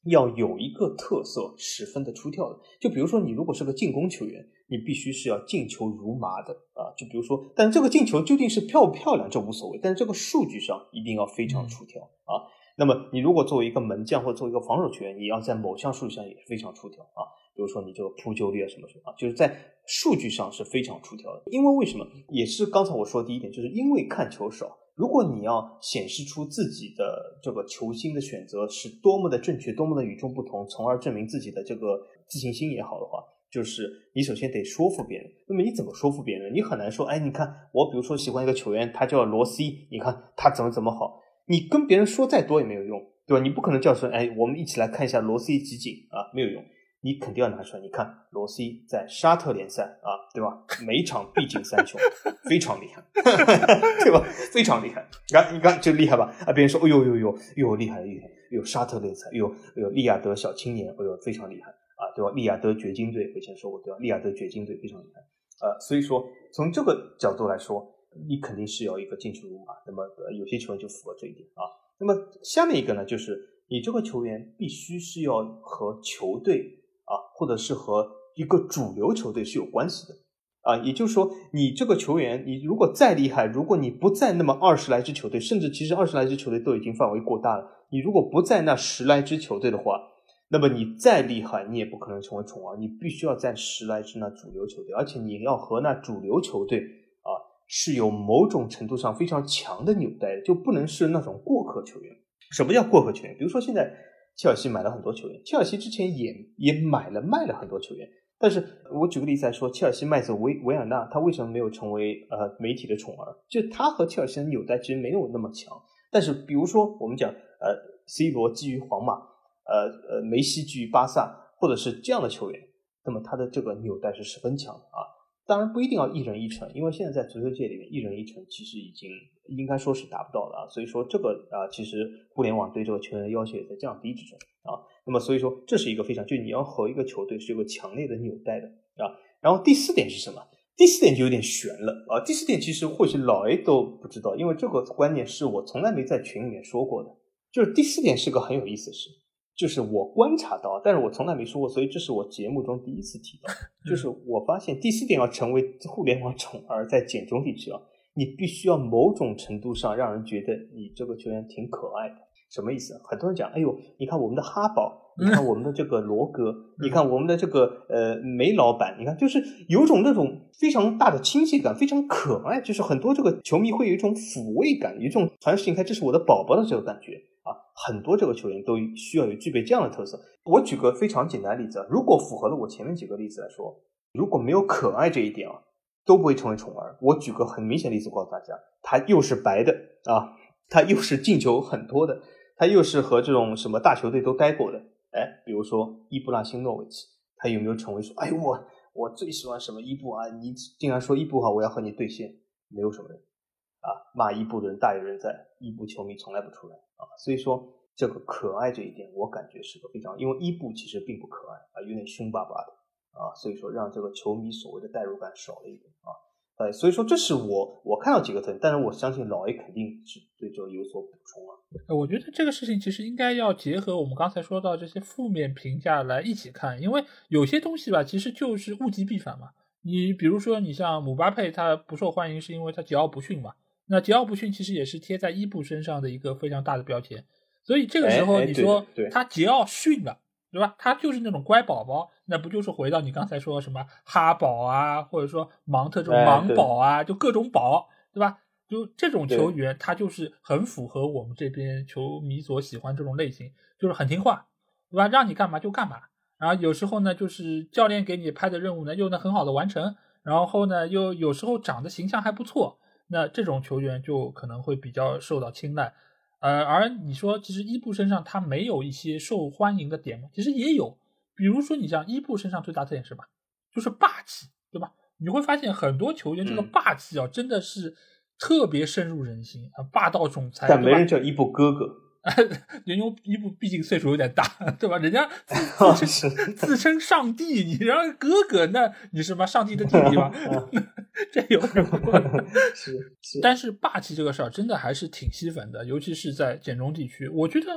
要有一个特色，十分的出挑的。就比如说，你如果是个进攻球员，你必须是要进球如麻的啊。就比如说，但这个进球究竟是漂不漂亮，这无所谓。但是这个数据上一定要非常出挑啊。那么你如果作为一个门将或者作为一个防守球员，你要在某项数据上也是非常出挑啊。比如说你这个扑救率啊什么什么啊，就是在数据上是非常出挑的。因为为什么？也是刚才我说的第一点，就是因为看球少。如果你要显示出自己的这个球星的选择是多么的正确，多么的与众不同，从而证明自己的这个自信心也好的话，就是你首先得说服别人。那么你怎么说服别人？你很难说，哎，你看我比如说喜欢一个球员，他叫罗 C，你看他怎么怎么好，你跟别人说再多也没有用，对吧？你不可能叫说，哎，我们一起来看一下罗 C 集锦啊，没有用。你肯定要拿出来，你看罗西在沙特联赛啊，对吧？每场必进三球，非常厉害，对吧？非常厉害，你看，你看就厉害吧？啊，别人说，哎呦呦呦，呦厉害厉害，呦沙特联赛，呦呦利亚德小青年，哎呦非常厉害啊，对吧？利亚德掘金队，我以前说过，对吧？利亚德掘金队非常厉害，呃，所以说从这个角度来说，你肯定是要一个进球如麻，那么有些球员就符合这一点啊。那么下面一个呢，就是你这个球员必须是要和球队。啊，或者是和一个主流球队是有关系的，啊，也就是说，你这个球员，你如果再厉害，如果你不在那么二十来支球队，甚至其实二十来支球队都已经范围过大了，你如果不在那十来支球队的话，那么你再厉害，你也不可能成为宠儿，你必须要在十来支那主流球队，而且你要和那主流球队啊是有某种程度上非常强的纽带的，就不能是那种过客球员。什么叫过客球员？比如说现在。切尔西买了很多球员，切尔西之前也也买了卖了很多球员，但是我举个例子来说，切尔西卖走维维尔纳，他为什么没有成为呃媒体的宠儿？就他和切尔西的纽带其实没有那么强，但是比如说我们讲呃 C 罗基于皇马，呃呃梅西基于巴萨，或者是这样的球员，那么他的这个纽带是十分强的啊。当然不一定要一人一城，因为现在在足球界里面，一人一城其实已经应该说是达不到了啊。所以说这个啊，其实互联网对这个球员的要求也在降低之中啊。那么所以说这是一个非常，就你要和一个球队是有个强烈的纽带的啊。然后第四点是什么？第四点就有点悬了啊。第四点其实或许老 A 都不知道，因为这个观念是我从来没在群里面说过的。就是第四点是个很有意思的事，就是我观察到，但是我从来没说过，所以这是我节目中第一次提到。就是我发现第四点要成为互联网宠儿，在简中地区啊，你必须要某种程度上让人觉得你这个球员挺可爱的。什么意思？很多人讲，哎呦，你看我们的哈宝，你看我们的这个罗哥，你看我们的这个呃梅老板，你看就是有种那种非常大的亲切感，非常可爱，就是很多这个球迷会有一种抚慰感，有一种传世你看这是我的宝宝的这个感觉啊。很多这个球员都需要有具备这样的特色。我举个非常简单的例子，如果符合了我前面几个例子来说，如果没有可爱这一点啊，都不会成为宠儿。我举个很明显的例子告诉大家，他又是白的啊，他又是进球很多的。他又是和这种什么大球队都待过的，哎，比如说伊布拉辛诺维奇，他有没有成为说，哎我我最喜欢什么伊布啊？你竟然说伊布好，我要和你对线，没有什么人啊，骂伊布的人大有人在，伊布球迷从来不出来啊，所以说这个可爱这一点，我感觉是个非常，因为伊布其实并不可爱啊，有点凶巴巴的啊，所以说让这个球迷所谓的代入感少了一点啊。呃，所以说这是我我看到几个特点，但是我相信老 A 肯定是对这有所补充啊。我觉得这个事情其实应该要结合我们刚才说到这些负面评价来一起看，因为有些东西吧，其实就是物极必反嘛。你比如说，你像姆巴佩，他不受欢迎是因为他桀骜不驯嘛。那桀骜不驯其实也是贴在伊布身上的一个非常大的标签。所以这个时候你说他桀骜驯了。对吧？他就是那种乖宝宝，那不就是回到你刚才说什么哈宝啊，或者说芒特这种芒宝啊，就各种宝，对吧？就这种球员，他就是很符合我们这边球迷所喜欢这种类型，就是很听话，对吧？让你干嘛就干嘛。然后有时候呢，就是教练给你派的任务呢，又能很好的完成，然后呢，又有时候长得形象还不错，那这种球员就可能会比较受到青睐。呃，而你说，其实伊布身上他没有一些受欢迎的点吗？其实也有，比如说你像伊布身上最大特点是吧？就是霸气，对吧？你会发现很多球员这个霸气啊，真的是特别深入人心啊，霸道总裁。但没人叫伊布哥哥。因为伊布毕竟岁数有点大，对吧？人家自 称自称上帝，你让哥哥，那你是妈上帝的弟弟吗？这有什么？是是。但是霸气这个事儿真的还是挺吸粉的，尤其是在简中地区。我觉得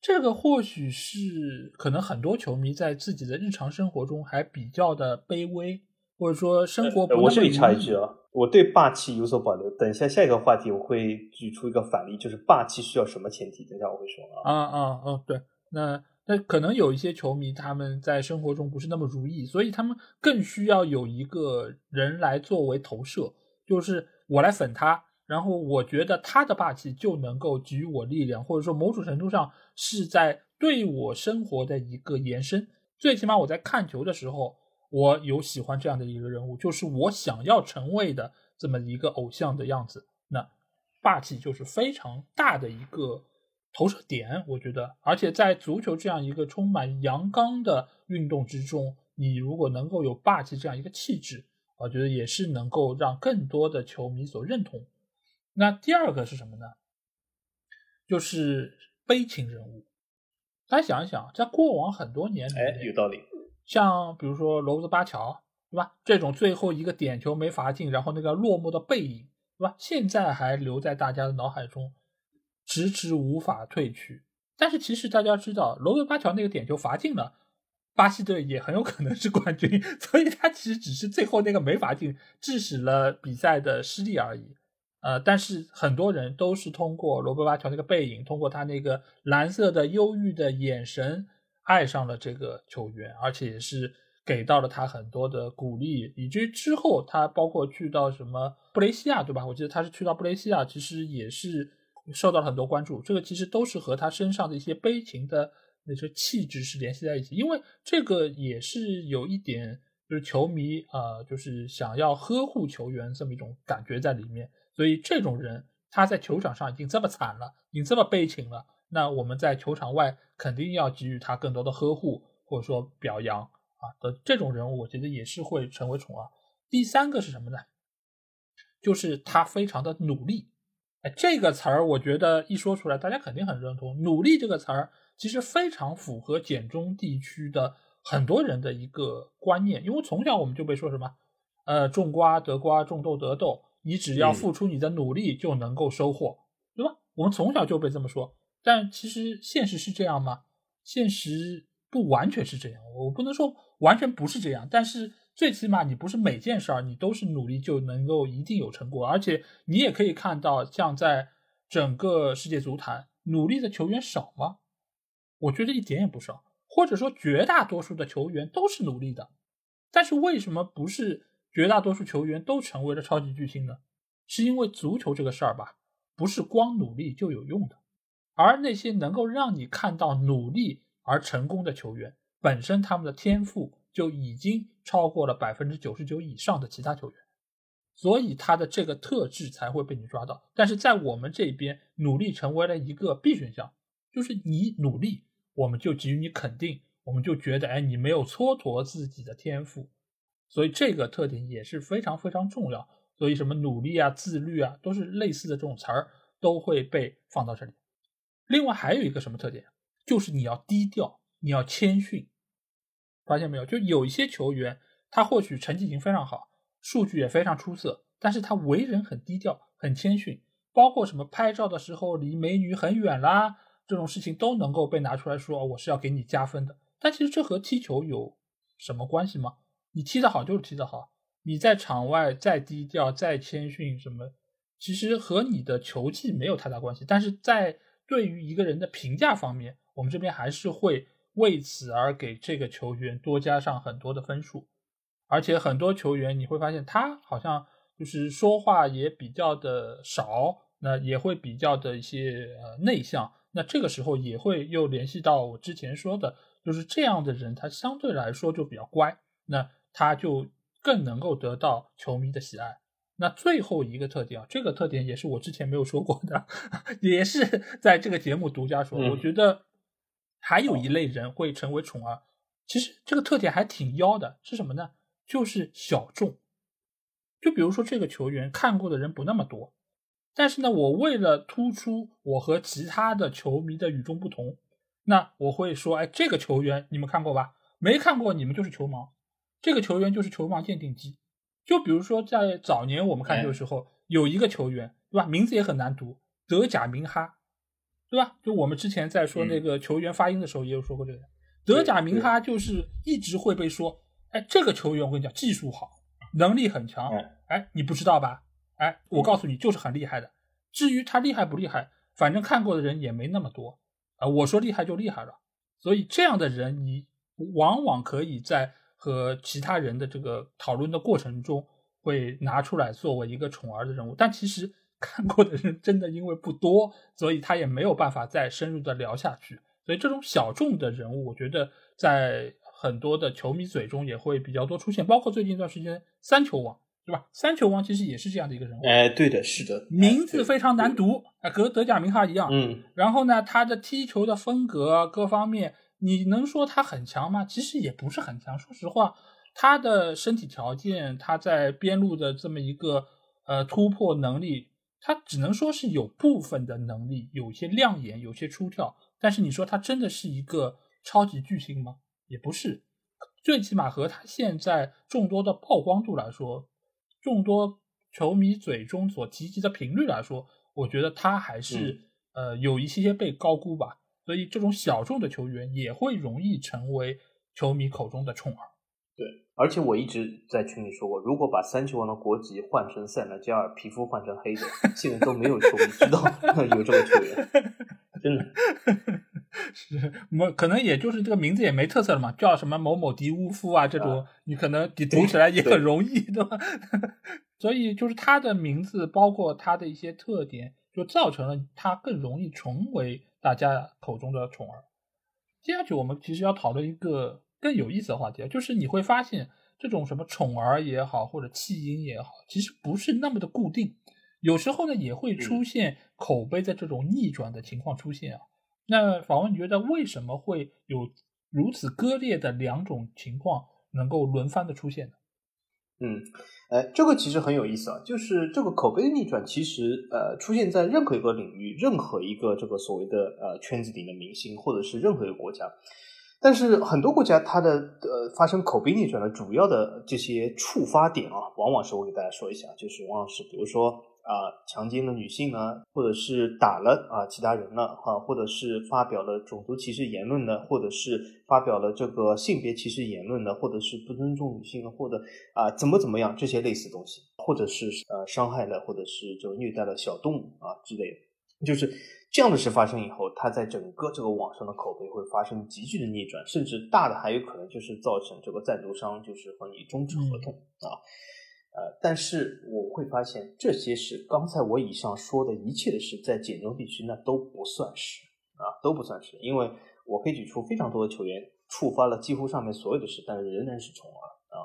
这个或许是可能很多球迷在自己的日常生活中还比较的卑微，或者说生活。我这里插一句啊。我对霸气有所保留。等一下，下一个话题我会举出一个反例，就是霸气需要什么前提？等一下我会说啊啊啊哦，对，那那可能有一些球迷他们在生活中不是那么如意，所以他们更需要有一个人来作为投射，就是我来粉他，然后我觉得他的霸气就能够给予我力量，或者说某种程度上是在对我生活的一个延伸。最起码我在看球的时候。我有喜欢这样的一个人物，就是我想要成为的这么一个偶像的样子。那霸气就是非常大的一个投射点，我觉得。而且在足球这样一个充满阳刚的运动之中，你如果能够有霸气这样一个气质，我觉得也是能够让更多的球迷所认同。那第二个是什么呢？就是悲情人物。大家想一想，在过往很多年里，哎，有道理。像比如说罗伯特巴乔，对吧？这种最后一个点球没罚进，然后那个落寞的背影，对吧？现在还留在大家的脑海中，迟迟无法退去。但是其实大家知道，罗伯巴乔那个点球罚进了，巴西队也很有可能是冠军。所以他其实只是最后那个没罚进，致使了比赛的失利而已。呃，但是很多人都是通过罗伯巴乔那个背影，通过他那个蓝色的忧郁的眼神。爱上了这个球员，而且也是给到了他很多的鼓励，以至于之后他包括去到什么布雷西亚，对吧？我记得他是去到布雷西亚，其实也是受到了很多关注。这个其实都是和他身上的一些悲情的那些气质是联系在一起，因为这个也是有一点就是球迷啊，就是想要呵护球员这么一种感觉在里面。所以这种人他在球场上已经这么惨了，已经这么悲情了。那我们在球场外肯定要给予他更多的呵护，或者说表扬啊的这种人物，我觉得也是会成为宠儿。第三个是什么呢？就是他非常的努力。哎，这个词儿我觉得一说出来，大家肯定很认同。努力这个词儿其实非常符合简中地区的很多人的一个观念，因为从小我们就被说什么，呃，种瓜得瓜，种豆得豆，你只要付出你的努力就能够收获，对吧？我们从小就被这么说。但其实现实是这样吗？现实不完全是这样，我不能说完全不是这样，但是最起码你不是每件事儿你都是努力就能够一定有成果，而且你也可以看到，像在整个世界足坛，努力的球员少吗？我觉得一点也不少，或者说绝大多数的球员都是努力的，但是为什么不是绝大多数球员都成为了超级巨星呢？是因为足球这个事儿吧，不是光努力就有用的。而那些能够让你看到努力而成功的球员，本身他们的天赋就已经超过了百分之九十九以上的其他球员，所以他的这个特质才会被你抓到。但是在我们这边，努力成为了一个 B 选项，就是你努力，我们就给予你肯定，我们就觉得，哎，你没有蹉跎自己的天赋，所以这个特点也是非常非常重要。所以什么努力啊、自律啊，都是类似的这种词儿，都会被放到这里。另外还有一个什么特点，就是你要低调，你要谦逊。发现没有？就有一些球员，他或许成绩已经非常好，数据也非常出色，但是他为人很低调，很谦逊。包括什么拍照的时候离美女很远啦，这种事情都能够被拿出来说，我是要给你加分的。但其实这和踢球有什么关系吗？你踢得好就是踢得好，你在场外再低调再谦逊什么，其实和你的球技没有太大关系。但是在对于一个人的评价方面，我们这边还是会为此而给这个球员多加上很多的分数，而且很多球员你会发现他好像就是说话也比较的少，那也会比较的一些呃内向，那这个时候也会又联系到我之前说的，就是这样的人他相对来说就比较乖，那他就更能够得到球迷的喜爱。那最后一个特点啊，这个特点也是我之前没有说过的，也是在这个节目独家说。我觉得还有一类人会成为宠儿，其实这个特点还挺妖的，是什么呢？就是小众。就比如说这个球员看过的人不那么多，但是呢，我为了突出我和其他的球迷的与众不同，那我会说，哎，这个球员你们看过吧？没看过你们就是球盲，这个球员就是球盲鉴定机。就比如说，在早年我们看球的时候，有一个球员，对吧？名字也很难读，德甲明哈，对吧？就我们之前在说那个球员发音的时候，也有说过这个。德甲明哈就是一直会被说，哎，这个球员我跟你讲，技术好，能力很强，哎，你不知道吧？哎，我告诉你，就是很厉害的。至于他厉害不厉害，反正看过的人也没那么多啊。我说厉害就厉害了。所以这样的人，你往往可以在。和其他人的这个讨论的过程中，会拿出来作为一个宠儿的人物，但其实看过的人真的因为不多，所以他也没有办法再深入的聊下去。所以这种小众的人物，我觉得在很多的球迷嘴中也会比较多出现，包括最近一段时间三球王，对吧？三球王其实也是这样的一个人物。哎，对的，是的，名字非常难读啊，和德甲名哈一样。嗯，然后呢，他的踢球的风格各方面。你能说他很强吗？其实也不是很强。说实话，他的身体条件，他在边路的这么一个呃突破能力，他只能说是有部分的能力，有些亮眼，有些出挑。但是你说他真的是一个超级巨星吗？也不是。最起码和他现在众多的曝光度来说，众多球迷嘴中所提及的频率来说，我觉得他还是呃有一些些被高估吧。所以，这种小众的球员也会容易成为球迷口中的宠儿。对，而且我一直在群里说过，如果把三球王的国籍换成塞纳加尔，皮肤换成黑的，现在都没有球迷知道 有这个球员。真的，是，我可能也就是这个名字也没特色了嘛，叫什么某某迪乌夫啊，这种你可能你读起来也很容易，对吧？所以，就是他的名字，包括他的一些特点，就造成了他更容易成为。大家口中的宠儿，接下去我们其实要讨论一个更有意思的话题啊，就是你会发现这种什么宠儿也好，或者弃婴也好，其实不是那么的固定，有时候呢也会出现口碑的这种逆转的情况出现啊。那访问你觉得为什么会有如此割裂的两种情况能够轮番的出现呢？嗯，哎，这个其实很有意思啊，就是这个口碑逆转，其实呃出现在任何一个领域，任何一个这个所谓的呃圈子里的明星，或者是任何一个国家。但是很多国家它的呃发生口碑逆转的主要的这些触发点啊，往往是我给大家说一下，就是往往是比如说啊强奸了女性呢，或者是打了啊其他人了啊，或者是发表了种族歧视言论的，或者是发表了这个性别歧视言论的，或者是不尊重女性的，或者啊怎么怎么样这些类似东西，或者是呃伤害了或者是就虐待了小动物啊之类的，就是这样的事发生以后，它在整个这个网上的口碑会发生急剧的逆转，甚至大的还有可能就是造成这个赞助商就是和你终止合同啊。呃，但是我会发现这些事，刚才我以上说的一切的事，在简中地区那都不算是啊，都不算是，因为我可以举出非常多的球员触发了几乎上面所有的事，但是仍然是重耳啊，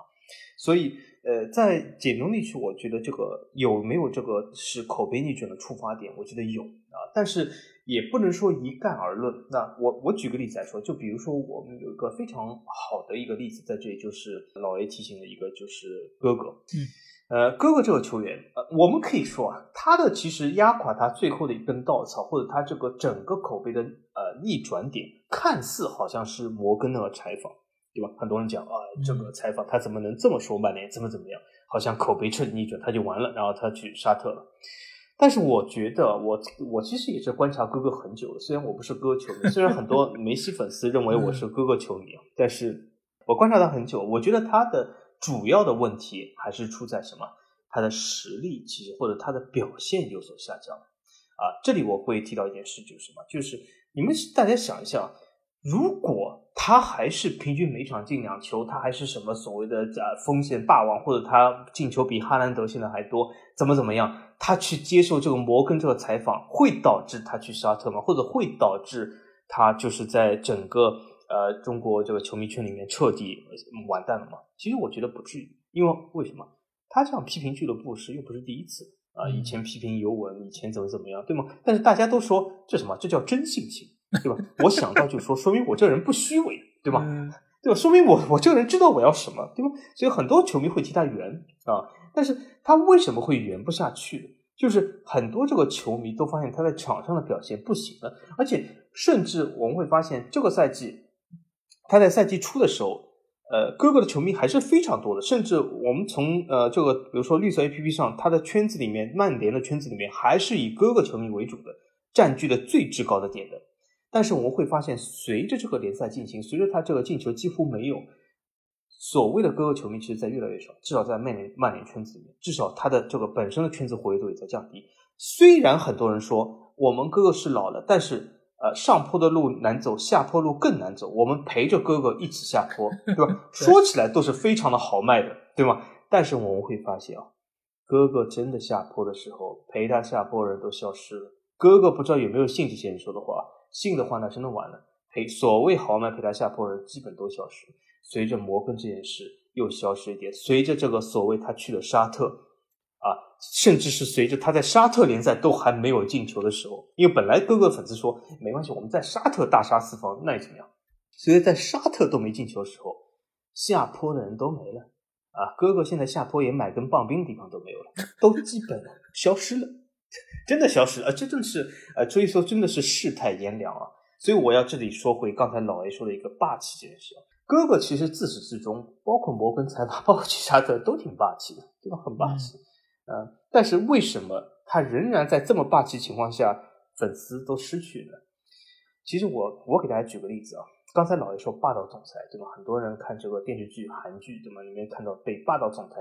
所以呃，在简中地区，我觉得这个有没有这个是口碑逆转的触发点，我觉得有啊，但是也不能说一概而论。那我我举个例子来说，就比如说我们有一个非常好的一个例子在这里，就是老 A 提醒的一个，就是哥哥，嗯。呃，哥哥这个球员，呃，我们可以说啊，他的其实压垮他最后的一根稻草，或者他这个整个口碑的呃逆转点，看似好像是摩根的采访，对吧？很多人讲啊，这个采访他怎么能这么说曼联怎么怎么样，好像口碑彻底逆转，他就完了，然后他去沙特了。但是我觉得，我我其实也是观察哥哥很久了，虽然我不是哥球迷，虽然很多 梅西粉丝认为我是哥哥球迷，但是我观察他很久，我觉得他的。主要的问题还是出在什么？他的实力其实或者他的表现有所下降啊。这里我会提到一件事，就是什么？就是你们大家想一下，如果他还是平均每场进两球，他还是什么所谓的呃锋线霸王，或者他进球比哈兰德现在还多，怎么怎么样？他去接受这个摩根这个采访，会导致他去沙特吗？或者会导致他就是在整个？呃，中国这个球迷圈里面彻底完蛋了吗？其实我觉得不至于，因为为什么？他这样批评俱乐部是又不是第一次啊，以前批评尤文，以前怎么怎么样，对吗？但是大家都说这什么？这叫真性情，对吧？我想到就说，说明我这人不虚伪，对吧？对吧？说明我我这个人知道我要什么，对吧？所以很多球迷会替他圆啊，但是他为什么会圆不下去？就是很多这个球迷都发现他在场上的表现不行了，而且甚至我们会发现这个赛季。他在赛季初的时候，呃，哥哥的球迷还是非常多的，甚至我们从呃这个比如说绿色 A P P 上，他的圈子里面，曼联的圈子里面，还是以哥哥球迷为主的，占据了最至高的点的。但是我们会发现，随着这个联赛进行，随着他这个进球几乎没有，所谓的哥哥球迷其实在越来越少，至少在曼联曼联圈子里面，至少他的这个本身的圈子活跃度也在降低。虽然很多人说我们哥哥是老了，但是。呃，上坡的路难走，下坡路更难走。我们陪着哥哥一起下坡，对吧？说起来都是非常的豪迈的，对吗？但是我们会发现啊，哥哥真的下坡的时候，陪他下坡的人都消失了。哥哥不知道有没有信这些人说的话，信的话那真的完了。陪所谓豪迈陪他下坡的人基本都消失。随着摩根这件事又消失一点，随着这个所谓他去了沙特。啊，甚至是随着他在沙特联赛都还没有进球的时候，因为本来哥哥粉丝说没关系，我们在沙特大杀四方，那又怎么样？所以在沙特都没进球的时候，下坡的人都没了啊！哥哥现在下坡也买根棒冰的地方都没有了，都基本消失了，真的消失了啊！这正是呃，所以说真的是世态炎凉啊！所以我要这里说回刚才老 A 说的一个霸气这件事啊，哥哥其实自始至终，包括摩根财阀，包括去沙特都挺霸气的，对吧？很霸气。呃，但是为什么他仍然在这么霸气情况下，粉丝都失去了？其实我我给大家举个例子啊，刚才老爷说霸道总裁对吧？很多人看这个电视剧韩剧对吗？里面看到被霸道总裁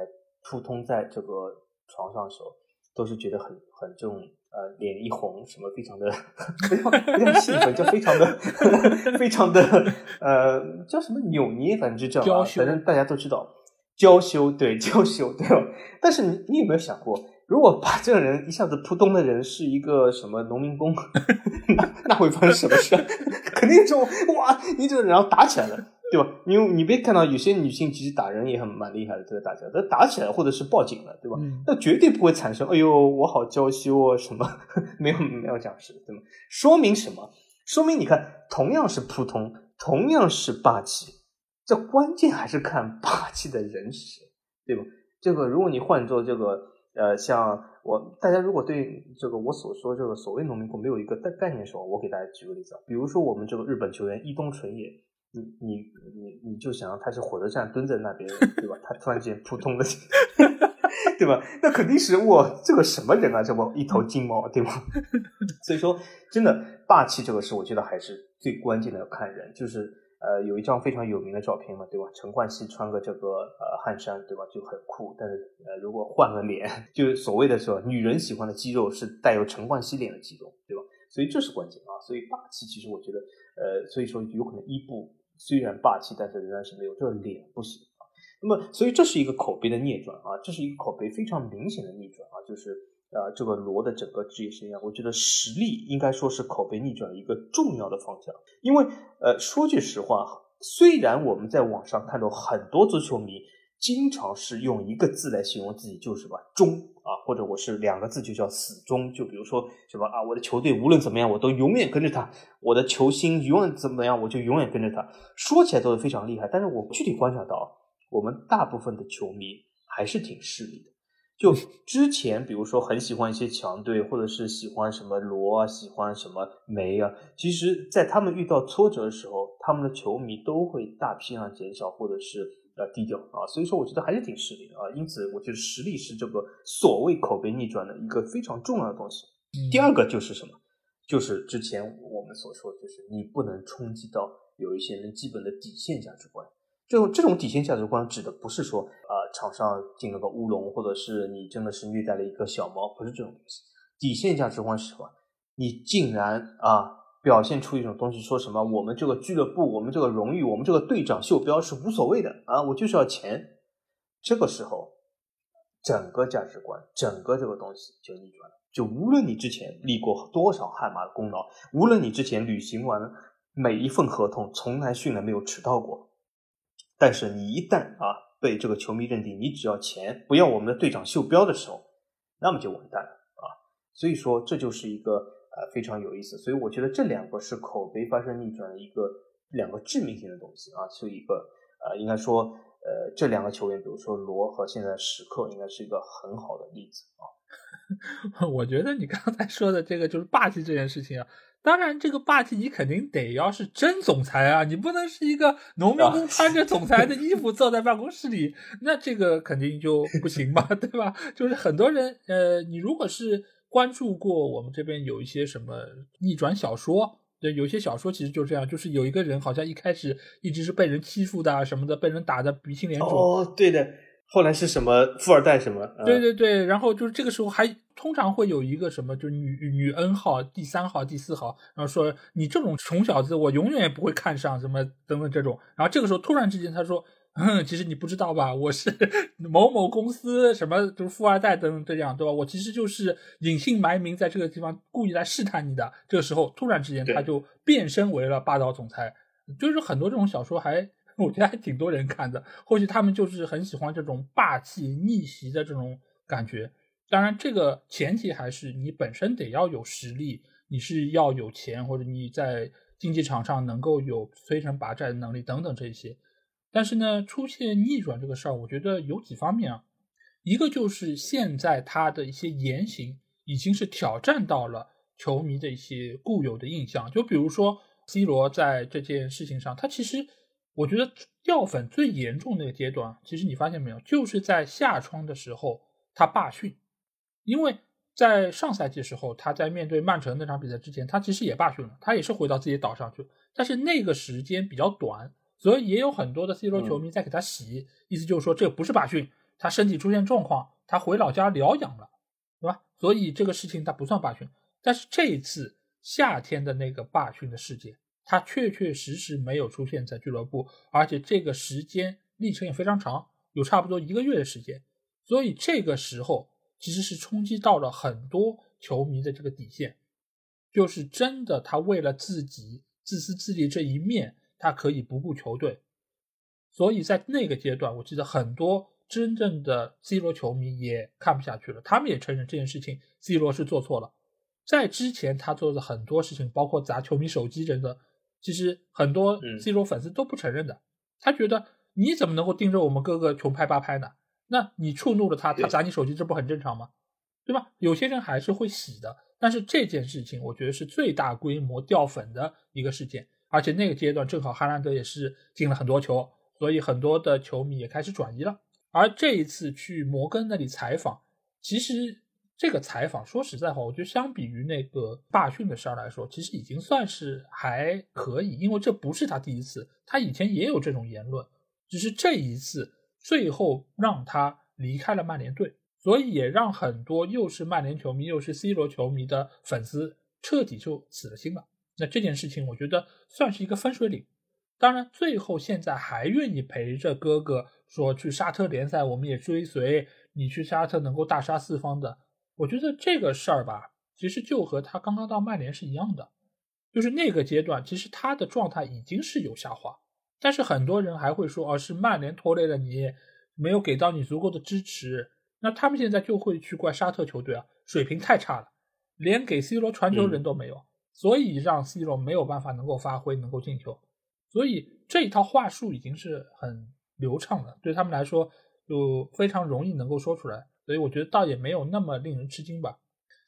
扑通在这个床上的时候，都是觉得很很这种呃脸一红，什么非常的非常非常兴奋，就非常的 非常的呃叫什么扭捏，反正就这样啊，反正大家都知道。娇羞，对娇羞，对吧？但是你你有没有想过，如果把这个人一下子扑通的人是一个什么农民工，那那会发生什么事？肯定就哇，你这个人要打起来了，对吧？因为你别看到有些女性其实打人也很蛮厉害的，这个打起来，但打起来或者是报警了，对吧？那绝对不会产生哎呦我好娇羞哦什么，没有没有讲事，对吗？说明什么？说明你看，同样是普通，同样是霸气。这关键还是看霸气的人是谁，对吧？这个如果你换做这个呃，像我大家如果对这个我所说这个所谓农民工没有一个概概念的时候，我给大家举个例子啊，比如说我们这个日本球员伊东纯也，你你你你就想他是火车站蹲在那边，对吧？他突然间扑通的，对吧？那肯定是我这个什么人啊，这么一头金毛，对吧？所以说，真的霸气这个事，我觉得还是最关键的要看人。就是呃，有一张非常有名的照片嘛，对吧？陈冠希穿个这个呃汗衫，对吧？就很酷。但是呃，如果换个脸，就是所谓的说女人喜欢的肌肉是带有陈冠希脸的肌肉，对吧？所以这是关键啊。所以霸气其实我觉得呃，所以说有可能伊布虽然霸气，但是仍然是没有这个脸不行啊。那么，所以这是一个口碑的逆转啊，这是一个口碑非常明显的逆转啊，就是呃，这个罗的整个职业生涯，我觉得实力应该说是口碑逆转一个重要的方向。因为呃，说句实话，虽然我们在网上看到很多足球迷经常是用一个字来形容自己，就是什么忠啊，或者我是两个字就叫死忠，就比如说什么啊，我的球队无论怎么样，我都永远跟着他，我的球星永远怎么样，我就永远跟着他。说起来都是非常厉害，但是我具体观察到。我们大部分的球迷还是挺势利的。就 之前，比如说很喜欢一些强队，或者是喜欢什么罗啊，喜欢什么梅啊，其实，在他们遇到挫折的时候，他们的球迷都会大批量减少，或者是呃低调啊。所以说，我觉得还是挺实力的啊。因此，我觉得实力是这个所谓口碑逆转的一个非常重要的东西。第二个就是什么？就是之前我们所说，就是你不能冲击到有一些人基本的底线价值观。这种这种底线价值观指的不是说，呃，场上进了个乌龙，或者是你真的是虐待了一个小猫，不是这种东西。底线价值观是什么？你竟然啊，表现出一种东西，说什么我们这个俱乐部，我们这个荣誉，我们这个队长袖标是无所谓的啊，我就是要钱。这个时候，整个价值观，整个这个东西就逆转了。就无论你之前立过多少汗马的功劳，无论你之前履行完每一份合同，从来训练没有迟到过。但是你一旦啊被这个球迷认定你只要钱不要我们的队长袖标的时候，那么就完蛋了啊！所以说这就是一个呃非常有意思，所以我觉得这两个是口碑发生逆转的一个两个致命性的东西啊，是一个呃应该说呃这两个球员，比如说罗和现在时刻，应该是一个很好的例子啊。我觉得你刚才说的这个就是霸气这件事情啊。当然，这个霸气你肯定得要是真总裁啊，你不能是一个农民工穿着总裁的衣服坐在办公室里，那这个肯定就不行嘛，对吧？就是很多人，呃，你如果是关注过我们这边有一些什么逆转小说，对，有些小说其实就这样，就是有一个人好像一开始一直是被人欺负的什么的，被人打的鼻青脸肿。哦，对的。后来是什么富二代什么？对对对，然后就是这个时候还通常会有一个什么，就是女女 N 号、第三号、第四号，然后说你这种穷小子，我永远也不会看上什么等等这种。然后这个时候突然之间他说，嗯，其实你不知道吧，我是 某某公司什么就是富二代等等这样，对吧？我其实就是隐姓埋名在这个地方故意来试探你的。这个时候突然之间他就变身为了霸道总裁，就是很多这种小说还。我觉得还挺多人看的，或许他们就是很喜欢这种霸气逆袭的这种感觉。当然，这个前提还是你本身得要有实力，你是要有钱，或者你在竞技场上能够有摧城拔寨的能力等等这些。但是呢，出现逆转这个事儿，我觉得有几方面啊。一个就是现在他的一些言行已经是挑战到了球迷的一些固有的印象，就比如说 C 罗在这件事情上，他其实。我觉得掉粉最严重那个阶段，其实你发现没有，就是在夏窗的时候他罢训，因为在上赛季时候他在面对曼城那场比赛之前，他其实也罢训了，他也是回到自己岛上去，但是那个时间比较短，所以也有很多的 C 罗球迷在给他洗，意思就是说这不是罢训，他身体出现状况，他回老家疗养了，对吧？所以这个事情他不算罢训，但是这一次夏天的那个罢训的事件。他确确实实没有出现在俱乐部，而且这个时间历程也非常长，有差不多一个月的时间，所以这个时候其实是冲击到了很多球迷的这个底线，就是真的他为了自己自私自利这一面，他可以不顾球队，所以在那个阶段，我记得很多真正的 C 罗球迷也看不下去了，他们也承认这件事情 C 罗是做错了，在之前他做的很多事情，包括砸球迷手机等等。其实很多 C 罗粉丝都不承认的，他觉得你怎么能够盯着我们哥哥穷拍八拍呢？那你触怒了他，他砸你手机，这不很正常吗？对吧？有些人还是会洗的，但是这件事情我觉得是最大规模掉粉的一个事件，而且那个阶段正好哈兰德也是进了很多球，所以很多的球迷也开始转移了。而这一次去摩根那里采访，其实这个采访说实在话，我觉得相比于那个罢训的事儿来说，其实已经算是还可以，因为这不是他第一次，他以前也有这种言论，只是这一次最后让他离开了曼联队，所以也让很多又是曼联球迷又是 C 罗球迷的粉丝彻底就死了心了。那这件事情，我觉得算是一个分水岭。当然，最后现在还愿意陪着哥哥说去沙特联赛，我们也追随你去沙特能够大杀四方的。我觉得这个事儿吧，其实就和他刚刚到曼联是一样的，就是那个阶段，其实他的状态已经是有下滑，但是很多人还会说，哦，是曼联拖累了你，没有给到你足够的支持。那他们现在就会去怪沙特球队啊，水平太差了，连给 C 罗传球人都没有，所以让 C 罗没有办法能够发挥，能够进球。所以这一套话术已经是很流畅了，对他们来说就非常容易能够说出来，所以我觉得倒也没有那么令人吃惊吧。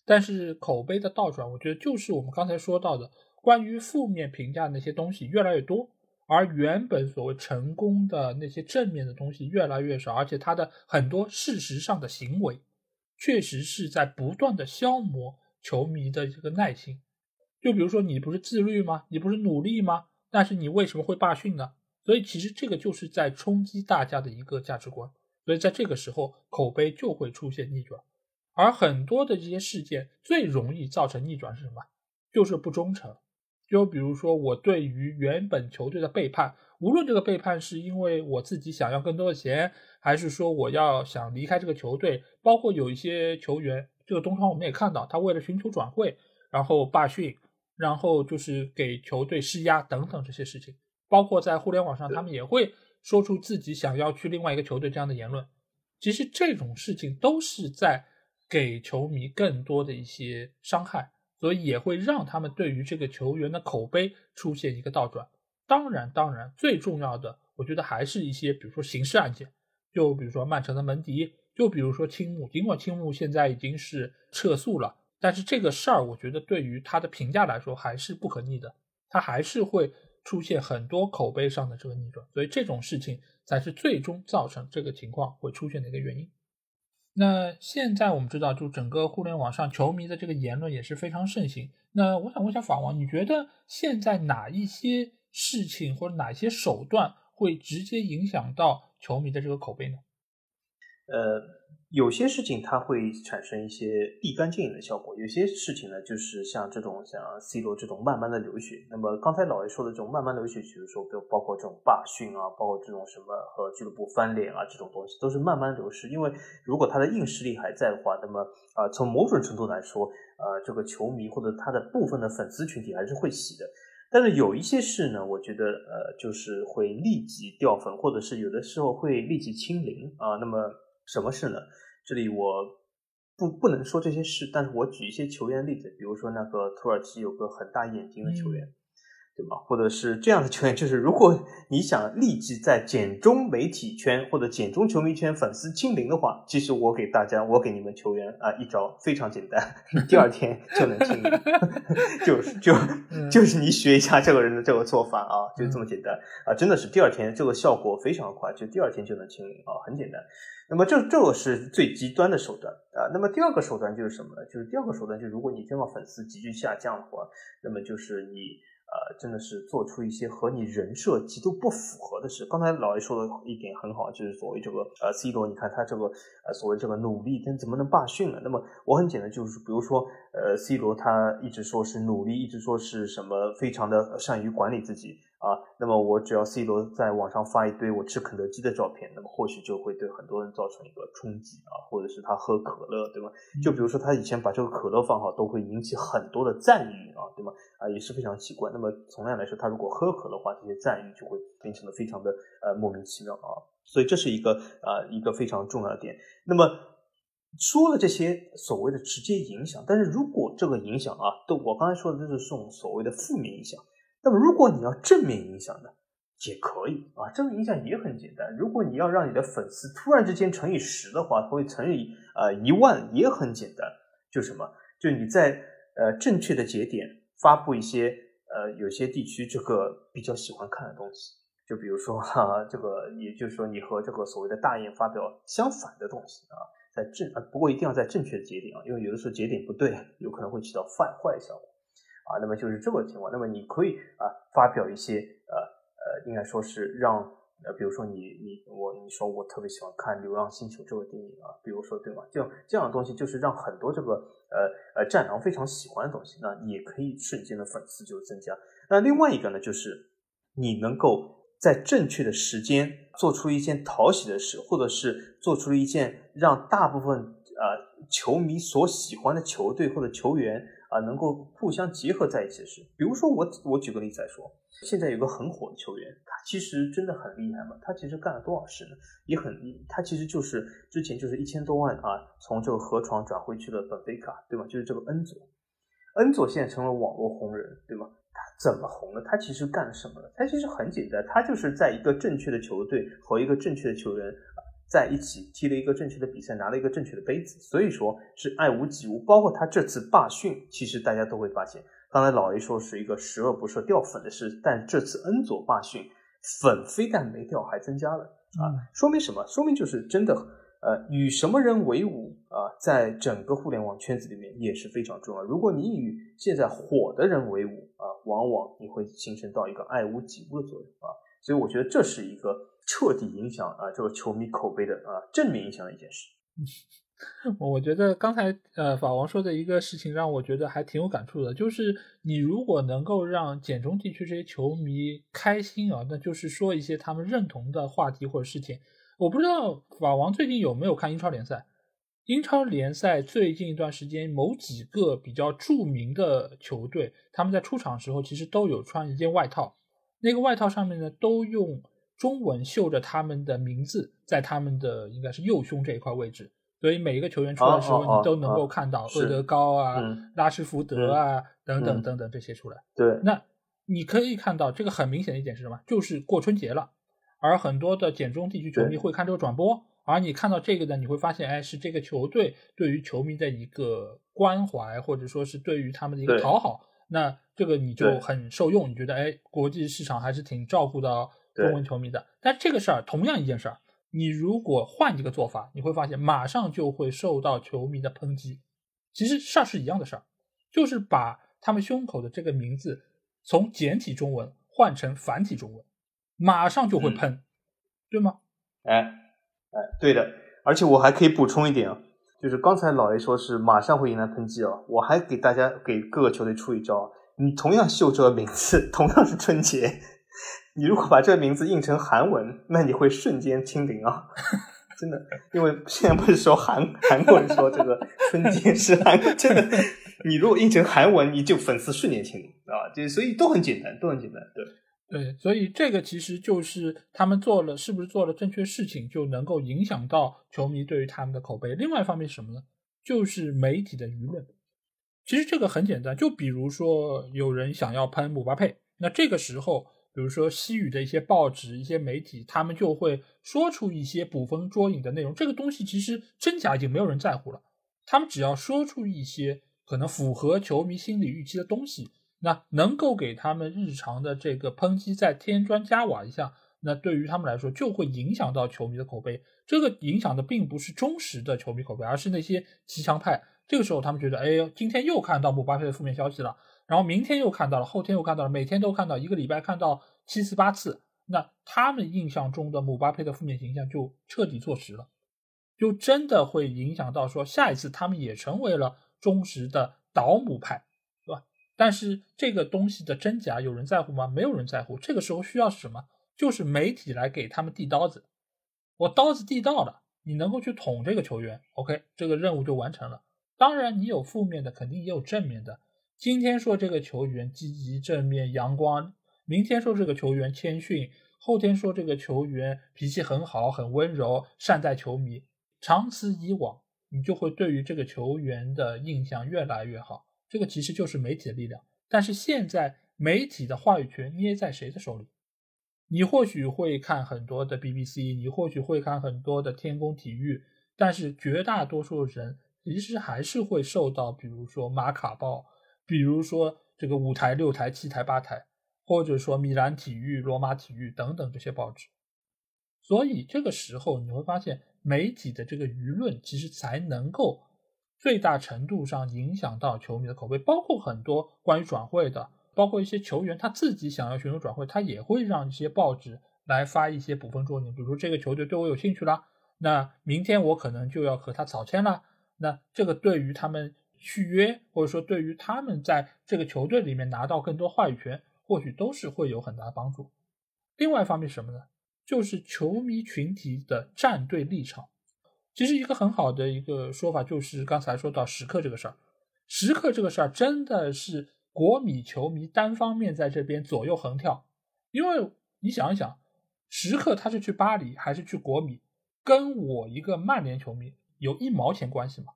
但是口碑的倒转，我觉得就是我们刚才说到的关于负面评价那些东西越来越多，而原本所谓成功的那些正面的东西越来越少，而且他的很多事实上的行为，确实是在不断的消磨球迷的这个耐心。就比如说你不是自律吗？你不是努力吗？但是你为什么会罢训呢？所以其实这个就是在冲击大家的一个价值观，所以在这个时候口碑就会出现逆转，而很多的这些事件最容易造成逆转是什么？就是不忠诚。就比如说我对于原本球队的背叛，无论这个背叛是因为我自己想要更多的钱，还是说我要想离开这个球队，包括有一些球员，这个东窗我们也看到，他为了寻求转会，然后罢训。然后就是给球队施压等等这些事情，包括在互联网上，他们也会说出自己想要去另外一个球队这样的言论。其实这种事情都是在给球迷更多的一些伤害，所以也会让他们对于这个球员的口碑出现一个倒转。当然，当然最重要的，我觉得还是一些比如说刑事案件，就比如说曼城的门迪，就比如说青木，尽管青木现在已经是撤诉了。但是这个事儿，我觉得对于他的评价来说还是不可逆的，他还是会出现很多口碑上的这个逆转，所以这种事情才是最终造成这个情况会出现的一个原因。那现在我们知道，就整个互联网上球迷的这个言论也是非常盛行。那我想问一下法王，你觉得现在哪一些事情或者哪些手段会直接影响到球迷的这个口碑呢？呃。有些事情它会产生一些立竿见影的效果，有些事情呢，就是像这种像 C 罗这种慢慢的流血。那么刚才老爷说的这种慢慢流血，比如说就包括这种罢训啊，包括这种什么和俱乐部翻脸啊这种东西，都是慢慢流失。因为如果他的硬实力还在的话，那么啊，从某种程度来说，呃，这个球迷或者他的部分的粉丝群体还是会洗的。但是有一些事呢，我觉得呃，就是会立即掉粉，或者是有的时候会立即清零啊。那么什么事呢？这里我不不能说这些事，但是我举一些球员例子，比如说那个土耳其有个很大眼睛的球员。对吗？或者是这样的球员，就是如果你想立即在简中媒体圈或者简中球迷圈粉丝清零的话，其实我给大家，我给你们球员啊一招非常简单，第二天就能清零，就是就 就是你学一下这个人的这个做法啊，就这么简单啊，真的是第二天这个效果非常快，就第二天就能清零啊，很简单。那么这这个是最极端的手段啊。那么第二个手段就是什么呢？就是第二个手段，就如果你真的粉丝急剧下降的话，那么就是你。呃，真的是做出一些和你人设极度不符合的事。刚才老爷说的一点很好，就是所谓这个呃，C 罗，你看他这个呃，所谓这个努力，但怎么能罢训呢？那么我很简单，就是比如说呃，C 罗他一直说是努力，一直说是什么非常的善于管理自己。啊，那么我只要 C 罗在网上发一堆我吃肯德基的照片，那么或许就会对很多人造成一个冲击啊，或者是他喝可乐，对吗？就比如说他以前把这个可乐放好，都会引起很多的赞誉啊，对吗？啊，也是非常奇怪。那么同样来说，他如果喝可乐的话，这些赞誉就会变成了非常的呃莫名其妙啊。所以这是一个啊一个非常重要的点。那么说了这些所谓的直接影响，但是如果这个影响啊，都我刚才说的这是种所谓的负面影响。那么，如果你要正面影响呢，也可以啊。正面影响也很简单。如果你要让你的粉丝突然之间乘以十的话，会乘以呃一万，也很简单。就什么？就你在呃正确的节点发布一些呃有些地区这个比较喜欢看的东西。就比如说哈，这个，也就是说你和这个所谓的大雁发表相反的东西啊，在正啊，不过一定要在正确的节点啊，因为有的时候节点不对，有可能会起到坏坏效果啊。那么就是这个情况，那么你可以啊发表一些呃呃，应该说是让。呃，比如说你你我你说我特别喜欢看《流浪星球》这个电影啊，比如说对吗？这样这样的东西就是让很多这个呃呃战狼非常喜欢的东西，那也可以瞬间的粉丝就增加。那另外一个呢，就是你能够在正确的时间做出一件讨喜的事，或者是做出一件让大部分呃球迷所喜欢的球队或者球员啊能够互相结合在一起的事。比如说我我举个例子来说。现在有个很火的球员，他其实真的很厉害嘛。他其实干了多少事呢？也很，他其实就是之前就是一千多万啊，从这个河床转回去了本菲卡，对吧？就是这个恩佐，恩佐现在成了网络红人，对吗？他怎么红了？他其实干了什么呢？他其实很简单，他就是在一个正确的球队和一个正确的球员在一起踢了一个正确的比赛，拿了一个正确的杯子，所以说是爱屋及乌。包括他这次罢训，其实大家都会发现。刚才老 A 说是一个十恶不赦掉粉的事，但这次恩佐罢训，粉非但没掉，还增加了啊！说明什么？说明就是真的，呃，与什么人为伍啊，在整个互联网圈子里面也是非常重要。如果你与现在火的人为伍啊，往往你会形成到一个爱屋及乌的作用啊。所以我觉得这是一个彻底影响啊这个球迷口碑的啊正面影响的一件事。我觉得刚才呃法王说的一个事情让我觉得还挺有感触的，就是你如果能够让简中地区这些球迷开心啊，那就是说一些他们认同的话题或者事情。我不知道法王最近有没有看英超联赛？英超联赛最近一段时间，某几个比较著名的球队，他们在出场时候其实都有穿一件外套，那个外套上面呢都用中文绣着他们的名字，在他们的应该是右胸这一块位置。所以每一个球员出来的时候，你都能够看到厄德高啊、拉什福德啊等等等等这些出来。对，那你可以看到这个很明显的一点是什么？就是过春节了，而很多的简中地区球迷会看这个转播，而你看到这个呢，你会发现，哎，是这个球队对于球迷的一个关怀，或者说是对于他们的一个讨好。那这个你就很受用，你觉得，哎，国际市场还是挺照顾到中文球迷的。但这个事儿，同样一件事儿。你如果换一个做法，你会发现马上就会受到球迷的抨击。其实事儿是一样的事儿，就是把他们胸口的这个名字从简体中文换成繁体中文，马上就会喷，对吗？哎哎，对的。而且我还可以补充一点啊，就是刚才老 A 说是马上会迎来喷击啊，我还给大家给各个球队出一招，你同样秀这个名字，同样是春节。你如果把这个名字印成韩文，那你会瞬间清零啊！真的，因为现在不是说韩韩国人说这个春节是韩，真的，你如果印成韩文，你就粉丝瞬间清零啊！就所以都很简单，都很简单，对对，所以这个其实就是他们做了，是不是做了正确事情，就能够影响到球迷对于他们的口碑。另外一方面是什么呢？就是媒体的舆论。其实这个很简单，就比如说有人想要喷姆巴佩，那这个时候。比如说西语的一些报纸、一些媒体，他们就会说出一些捕风捉影的内容。这个东西其实真假已经没有人在乎了，他们只要说出一些可能符合球迷心理预期的东西，那能够给他们日常的这个抨击再添砖加瓦一下，那对于他们来说就会影响到球迷的口碑。这个影响的并不是忠实的球迷口碑，而是那些骑墙派。这个时候他们觉得，哎，今天又看到姆巴佩的负面消息了。然后明天又看到了，后天又看到了，每天都看到，一个礼拜看到七次八次，那他们印象中的姆巴佩的负面形象就彻底坐实了，就真的会影响到说下一次他们也成为了忠实的倒姆派，对吧？但是这个东西的真假有人在乎吗？没有人在乎。这个时候需要是什么？就是媒体来给他们递刀子，我刀子递到了，你能够去捅这个球员，OK，这个任务就完成了。当然，你有负面的，肯定也有正面的。今天说这个球员积极正面阳光，明天说这个球员谦逊，后天说这个球员脾气很好很温柔善待球迷，长此以往，你就会对于这个球员的印象越来越好。这个其实就是媒体的力量。但是现在媒体的话语权捏在谁的手里？你或许会看很多的 BBC，你或许会看很多的天宫体育，但是绝大多数人其实还是会受到，比如说马卡报。比如说这个五台、六台、七台、八台，或者说米兰体育、罗马体育等等这些报纸。所以这个时候你会发现，媒体的这个舆论其实才能够最大程度上影响到球迷的口碑，包括很多关于转会的，包括一些球员他自己想要寻求转会，他也会让一些报纸来发一些捕风捉影，比如说这个球队对我有兴趣啦，那明天我可能就要和他草签啦，那这个对于他们续约，或者说对于他们在这个球队里面拿到更多话语权，或许都是会有很大的帮助。另外一方面是什么呢？就是球迷群体的站队立场。其实一个很好的一个说法就是刚才说到时刻这个事儿，时刻这个事儿真的是国米球迷单方面在这边左右横跳，因为你想一想，时刻他是去巴黎还是去国米，跟我一个曼联球迷有一毛钱关系吗？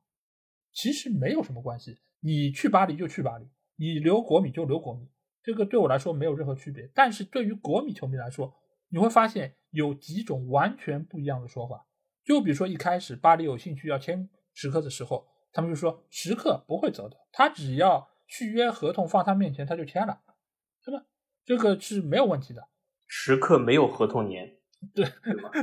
其实没有什么关系。你去巴黎就去巴黎，你留国米就留国米，这个对我来说没有任何区别。但是对于国米球迷来说，你会发现有几种完全不一样的说法，就比如说一开始巴黎有兴趣要签时刻的时候，他们就说时刻不会走的，他只要续约合同放他面前他就签了，对吧？这个是没有问题的。时刻没有合同年，对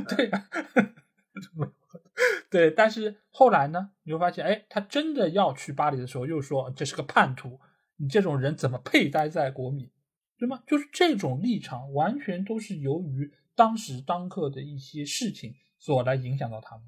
对呀，对。但是后来呢，你会发现，哎，他真的要去巴黎的时候，又说这是个叛徒，你这种人怎么配待在国米？对吗？就是这种立场，完全都是由于当时当刻的一些事情所来影响到他们，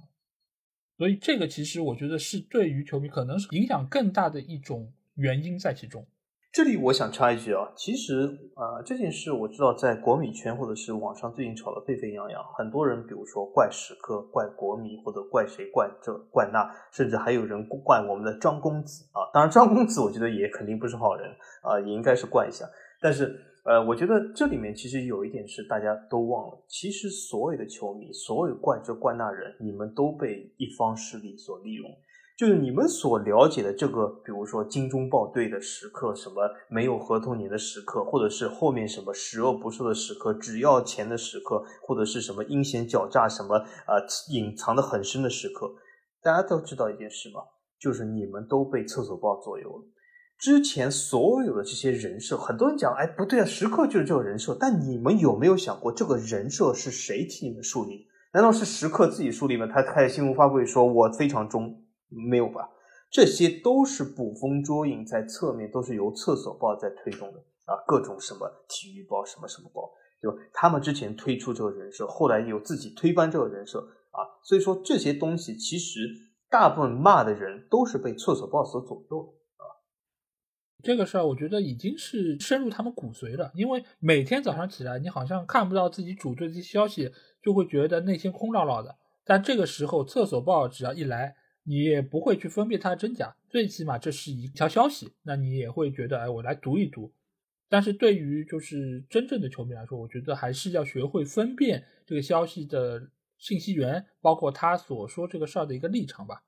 所以这个其实我觉得是对于球迷可能是影响更大的一种原因在其中。这里我想插一句啊，其实啊这件事我知道在国米圈或者是网上最近吵得沸沸扬扬，很多人比如说怪时刻、怪国米或者怪谁怪这怪那，甚至还有人怪我们的张公子啊。当然张公子我觉得也肯定不是好人啊，也应该是怪一下。但是，呃，我觉得这里面其实有一点是大家都忘了，其实所有的球迷，所有怪这怪那人，你们都被一方势力所利用。就是你们所了解的这个，比如说精忠报对的时刻，什么没有合同年的时刻，或者是后面什么十恶不赦的时刻，只要钱的时刻，或者是什么阴险狡诈，什么呃隐藏的很深的时刻，大家都知道一件事吗？就是你们都被厕所报左右了。之前所有的这些人设，很多人讲，哎，不对啊，时刻就是这个人设。但你们有没有想过，这个人设是谁替你们树立？难道是时刻自己树立吗？他开新闻发布会说，我非常忠，没有吧？这些都是捕风捉影，在侧面都是由厕所报在推动的啊，各种什么体育报，什么什么报，对吧？他们之前推出这个人设，后来又自己推翻这个人设啊，所以说这些东西其实大部分骂的人都是被厕所报所左右。这个事儿，我觉得已经是深入他们骨髓了。因为每天早上起来，你好像看不到自己主队的消息，就会觉得内心空落落的。但这个时候，厕所报只要一来，你也不会去分辨它的真假，最起码这是一条消息，那你也会觉得，哎，我来读一读。但是对于就是真正的球迷来说，我觉得还是要学会分辨这个消息的信息源，包括他所说这个事儿的一个立场吧。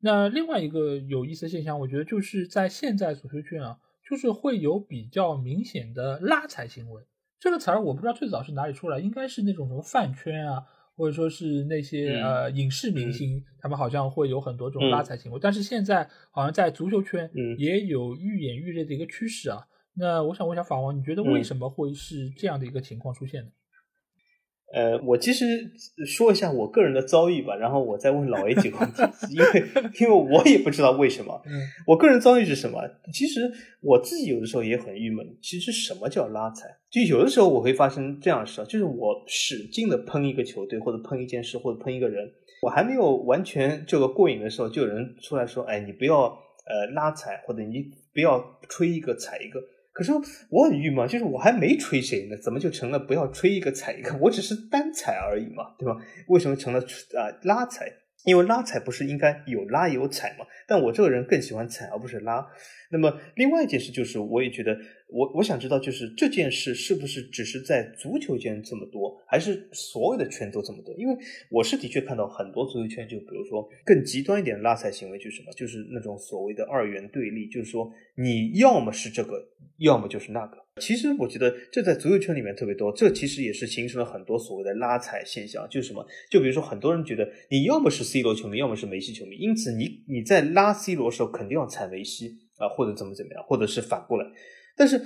那另外一个有意思的现象，我觉得就是在现在足球圈啊，就是会有比较明显的拉踩行为。这个词儿我不知道最早是哪里出来，应该是那种什么饭圈啊，或者说是那些呃影视明星，他们好像会有很多这种拉踩行为。但是现在好像在足球圈也有愈演愈烈的一个趋势啊。那我想问一下法王，你觉得为什么会是这样的一个情况出现呢？呃，我其实说一下我个人的遭遇吧，然后我再问老 A 几个问题，因为因为我也不知道为什么。我个人遭遇是什么？其实我自己有的时候也很郁闷。其实什么叫拉踩？就有的时候我会发生这样的事，就是我使劲的喷一个球队，或者喷一件事，或者喷一个人，我还没有完全这个过瘾的时候，就有人出来说：“哎，你不要呃拉踩，或者你不要吹一个踩一个。”可是我很郁闷，就是我还没吹谁呢，怎么就成了不要吹一个踩一个？我只是单踩而已嘛，对吧？为什么成了啊拉踩？因为拉踩不是应该有拉有踩嘛？但我这个人更喜欢踩而不是拉。那么另外一件事就是，我也觉得我我想知道，就是这件事是不是只是在足球圈这么多，还是所有的圈都这么多？因为我是的确看到很多足球圈，就比如说更极端一点的拉踩行为，就是什么？就是那种所谓的二元对立，就是说你要么是这个，要么就是那个。其实我觉得这在足球圈里面特别多，这其实也是形成了很多所谓的拉踩现象。就是什么？就比如说很多人觉得你要么是 C 罗球迷，要么是梅西球迷，因此你你在拉 C 罗的时候肯定要踩梅西。啊，或者怎么怎么样，或者是反过来，但是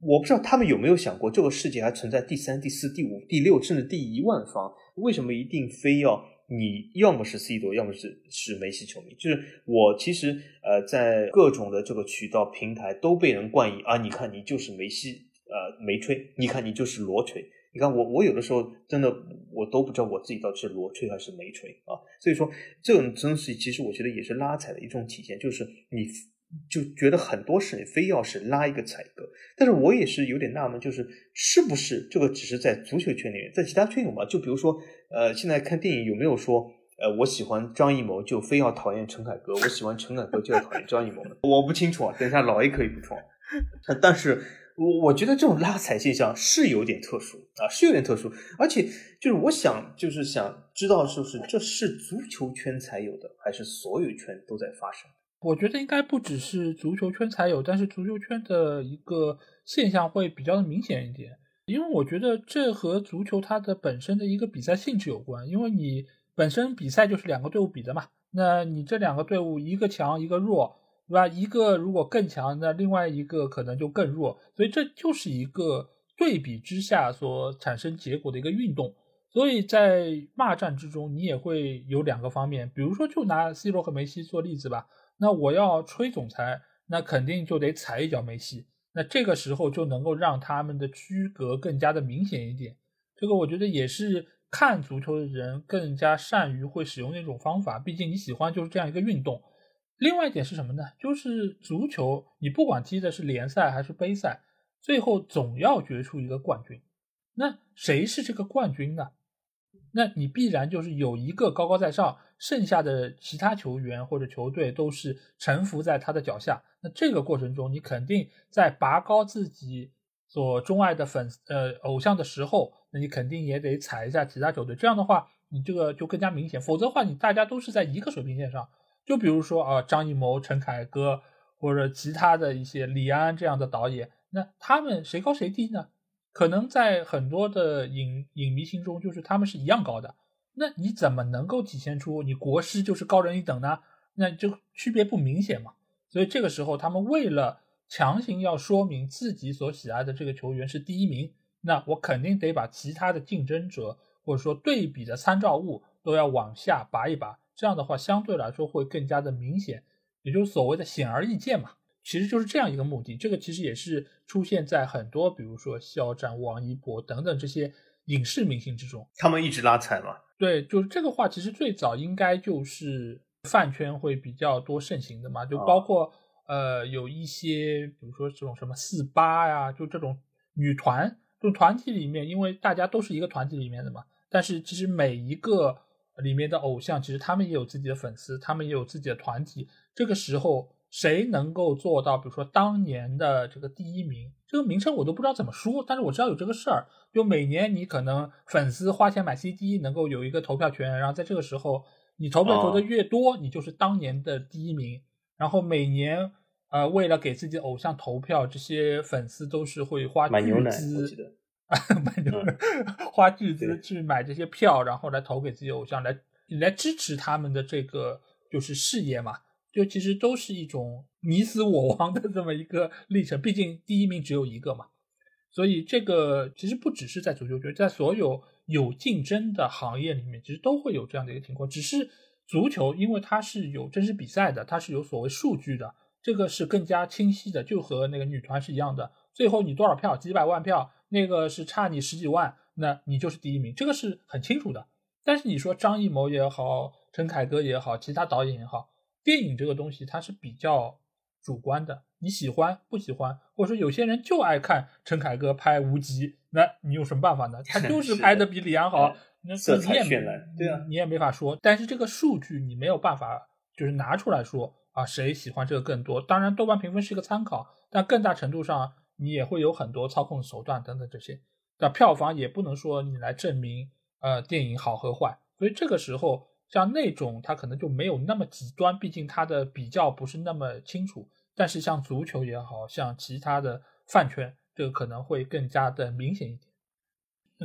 我不知道他们有没有想过，这个世界还存在第三、第四、第五、第六，甚至第一万方？为什么一定非要你要么是 C 罗，要么是是梅西球迷？就是我其实呃，在各种的这个渠道平台都被人冠以啊，你看你就是梅西呃梅吹，你看你就是罗吹。你看我，我有的时候真的我都不知道我自己到底是罗吹还是梅吹啊。所以说，这种东西其实我觉得也是拉踩的一种体现，就是你就觉得很多事非要是拉一个彩歌。但是我也是有点纳闷，就是是不是这个只是在足球圈里面，在其他圈有吗？就比如说，呃，现在看电影有没有说，呃，我喜欢张艺谋就非要讨厌陈凯歌，我喜欢陈凯歌就要讨厌张艺谋？我不清楚啊，等一下老 A 可以补充。但是。我我觉得这种拉踩现象是有点特殊啊，是有点特殊，而且就是我想就是想知道，是不是这是足球圈才有的，还是所有圈都在发生？我觉得应该不只是足球圈才有，但是足球圈的一个现象会比较的明显一点，因为我觉得这和足球它的本身的一个比赛性质有关，因为你本身比赛就是两个队伍比的嘛，那你这两个队伍一个强一个弱。对吧？一个如果更强，那另外一个可能就更弱，所以这就是一个对比之下所产生结果的一个运动。所以在骂战之中，你也会有两个方面，比如说就拿 C 罗和梅西做例子吧。那我要吹总裁，那肯定就得踩一脚梅西，那这个时候就能够让他们的区隔更加的明显一点。这个我觉得也是看足球的人更加善于会使用那种方法，毕竟你喜欢就是这样一个运动。另外一点是什么呢？就是足球，你不管踢的是联赛还是杯赛，最后总要决出一个冠军。那谁是这个冠军呢？那你必然就是有一个高高在上，剩下的其他球员或者球队都是臣服在他的脚下。那这个过程中，你肯定在拔高自己所钟爱的粉呃偶像的时候，那你肯定也得踩一下其他球队。这样的话，你这个就更加明显。否则的话，你大家都是在一个水平线上。就比如说啊，张艺谋、陈凯歌或者其他的一些李安这样的导演，那他们谁高谁低呢？可能在很多的影影迷心中，就是他们是一样高的。那你怎么能够体现出你国师就是高人一等呢？那就区别不明显嘛。所以这个时候，他们为了强行要说明自己所喜爱的这个球员是第一名，那我肯定得把其他的竞争者或者说对比的参照物都要往下拔一拔。这样的话，相对来说会更加的明显，也就是所谓的显而易见嘛。其实就是这样一个目的。这个其实也是出现在很多，比如说肖战、王一博等等这些影视明星之中。他们一直拉踩嘛。对，就是这个话，其实最早应该就是饭圈会比较多盛行的嘛。就包括呃有一些，比如说这种什么四八呀，就这种女团就团体里面，因为大家都是一个团体里面的嘛。但是其实每一个。里面的偶像其实他们也有自己的粉丝，他们也有自己的团体。这个时候谁能够做到，比如说当年的这个第一名，这个名称我都不知道怎么说，但是我知道有这个事儿。就每年你可能粉丝花钱买 CD，能够有一个投票权，然后在这个时候你投票投的越多，你就是当年的第一名。然后每年呃为了给自己偶像投票，这些粉丝都是会花巨资。买牛奶花巨资去买这些票，然后来投给自己偶像，来来支持他们的这个就是事业嘛。就其实都是一种你死我亡的这么一个历程。毕竟第一名只有一个嘛，所以这个其实不只是在足球圈，在所有有竞争的行业里面，其实都会有这样的一个情况。只是足球，因为它是有真实比赛的，它是有所谓数据的，这个是更加清晰的，就和那个女团是一样的。最后你多少票，几百万票。那个是差你十几万，那你就是第一名，这个是很清楚的。但是你说张艺谋也好，陈凯歌也好，其他导演也好，电影这个东西它是比较主观的，你喜欢不喜欢，或者说有些人就爱看陈凯歌拍无极，那你有什么办法呢？他就是拍的比李安好，那你也对啊，你也没法说。但是这个数据你没有办法就是拿出来说啊，谁喜欢这个更多？当然，豆瓣评分是一个参考，但更大程度上。你也会有很多操控手段等等这些，那票房也不能说你来证明呃电影好和坏，所以这个时候像那种他可能就没有那么极端，毕竟他的比较不是那么清楚。但是像足球也好像其他的饭圈，这个可能会更加的明显一点。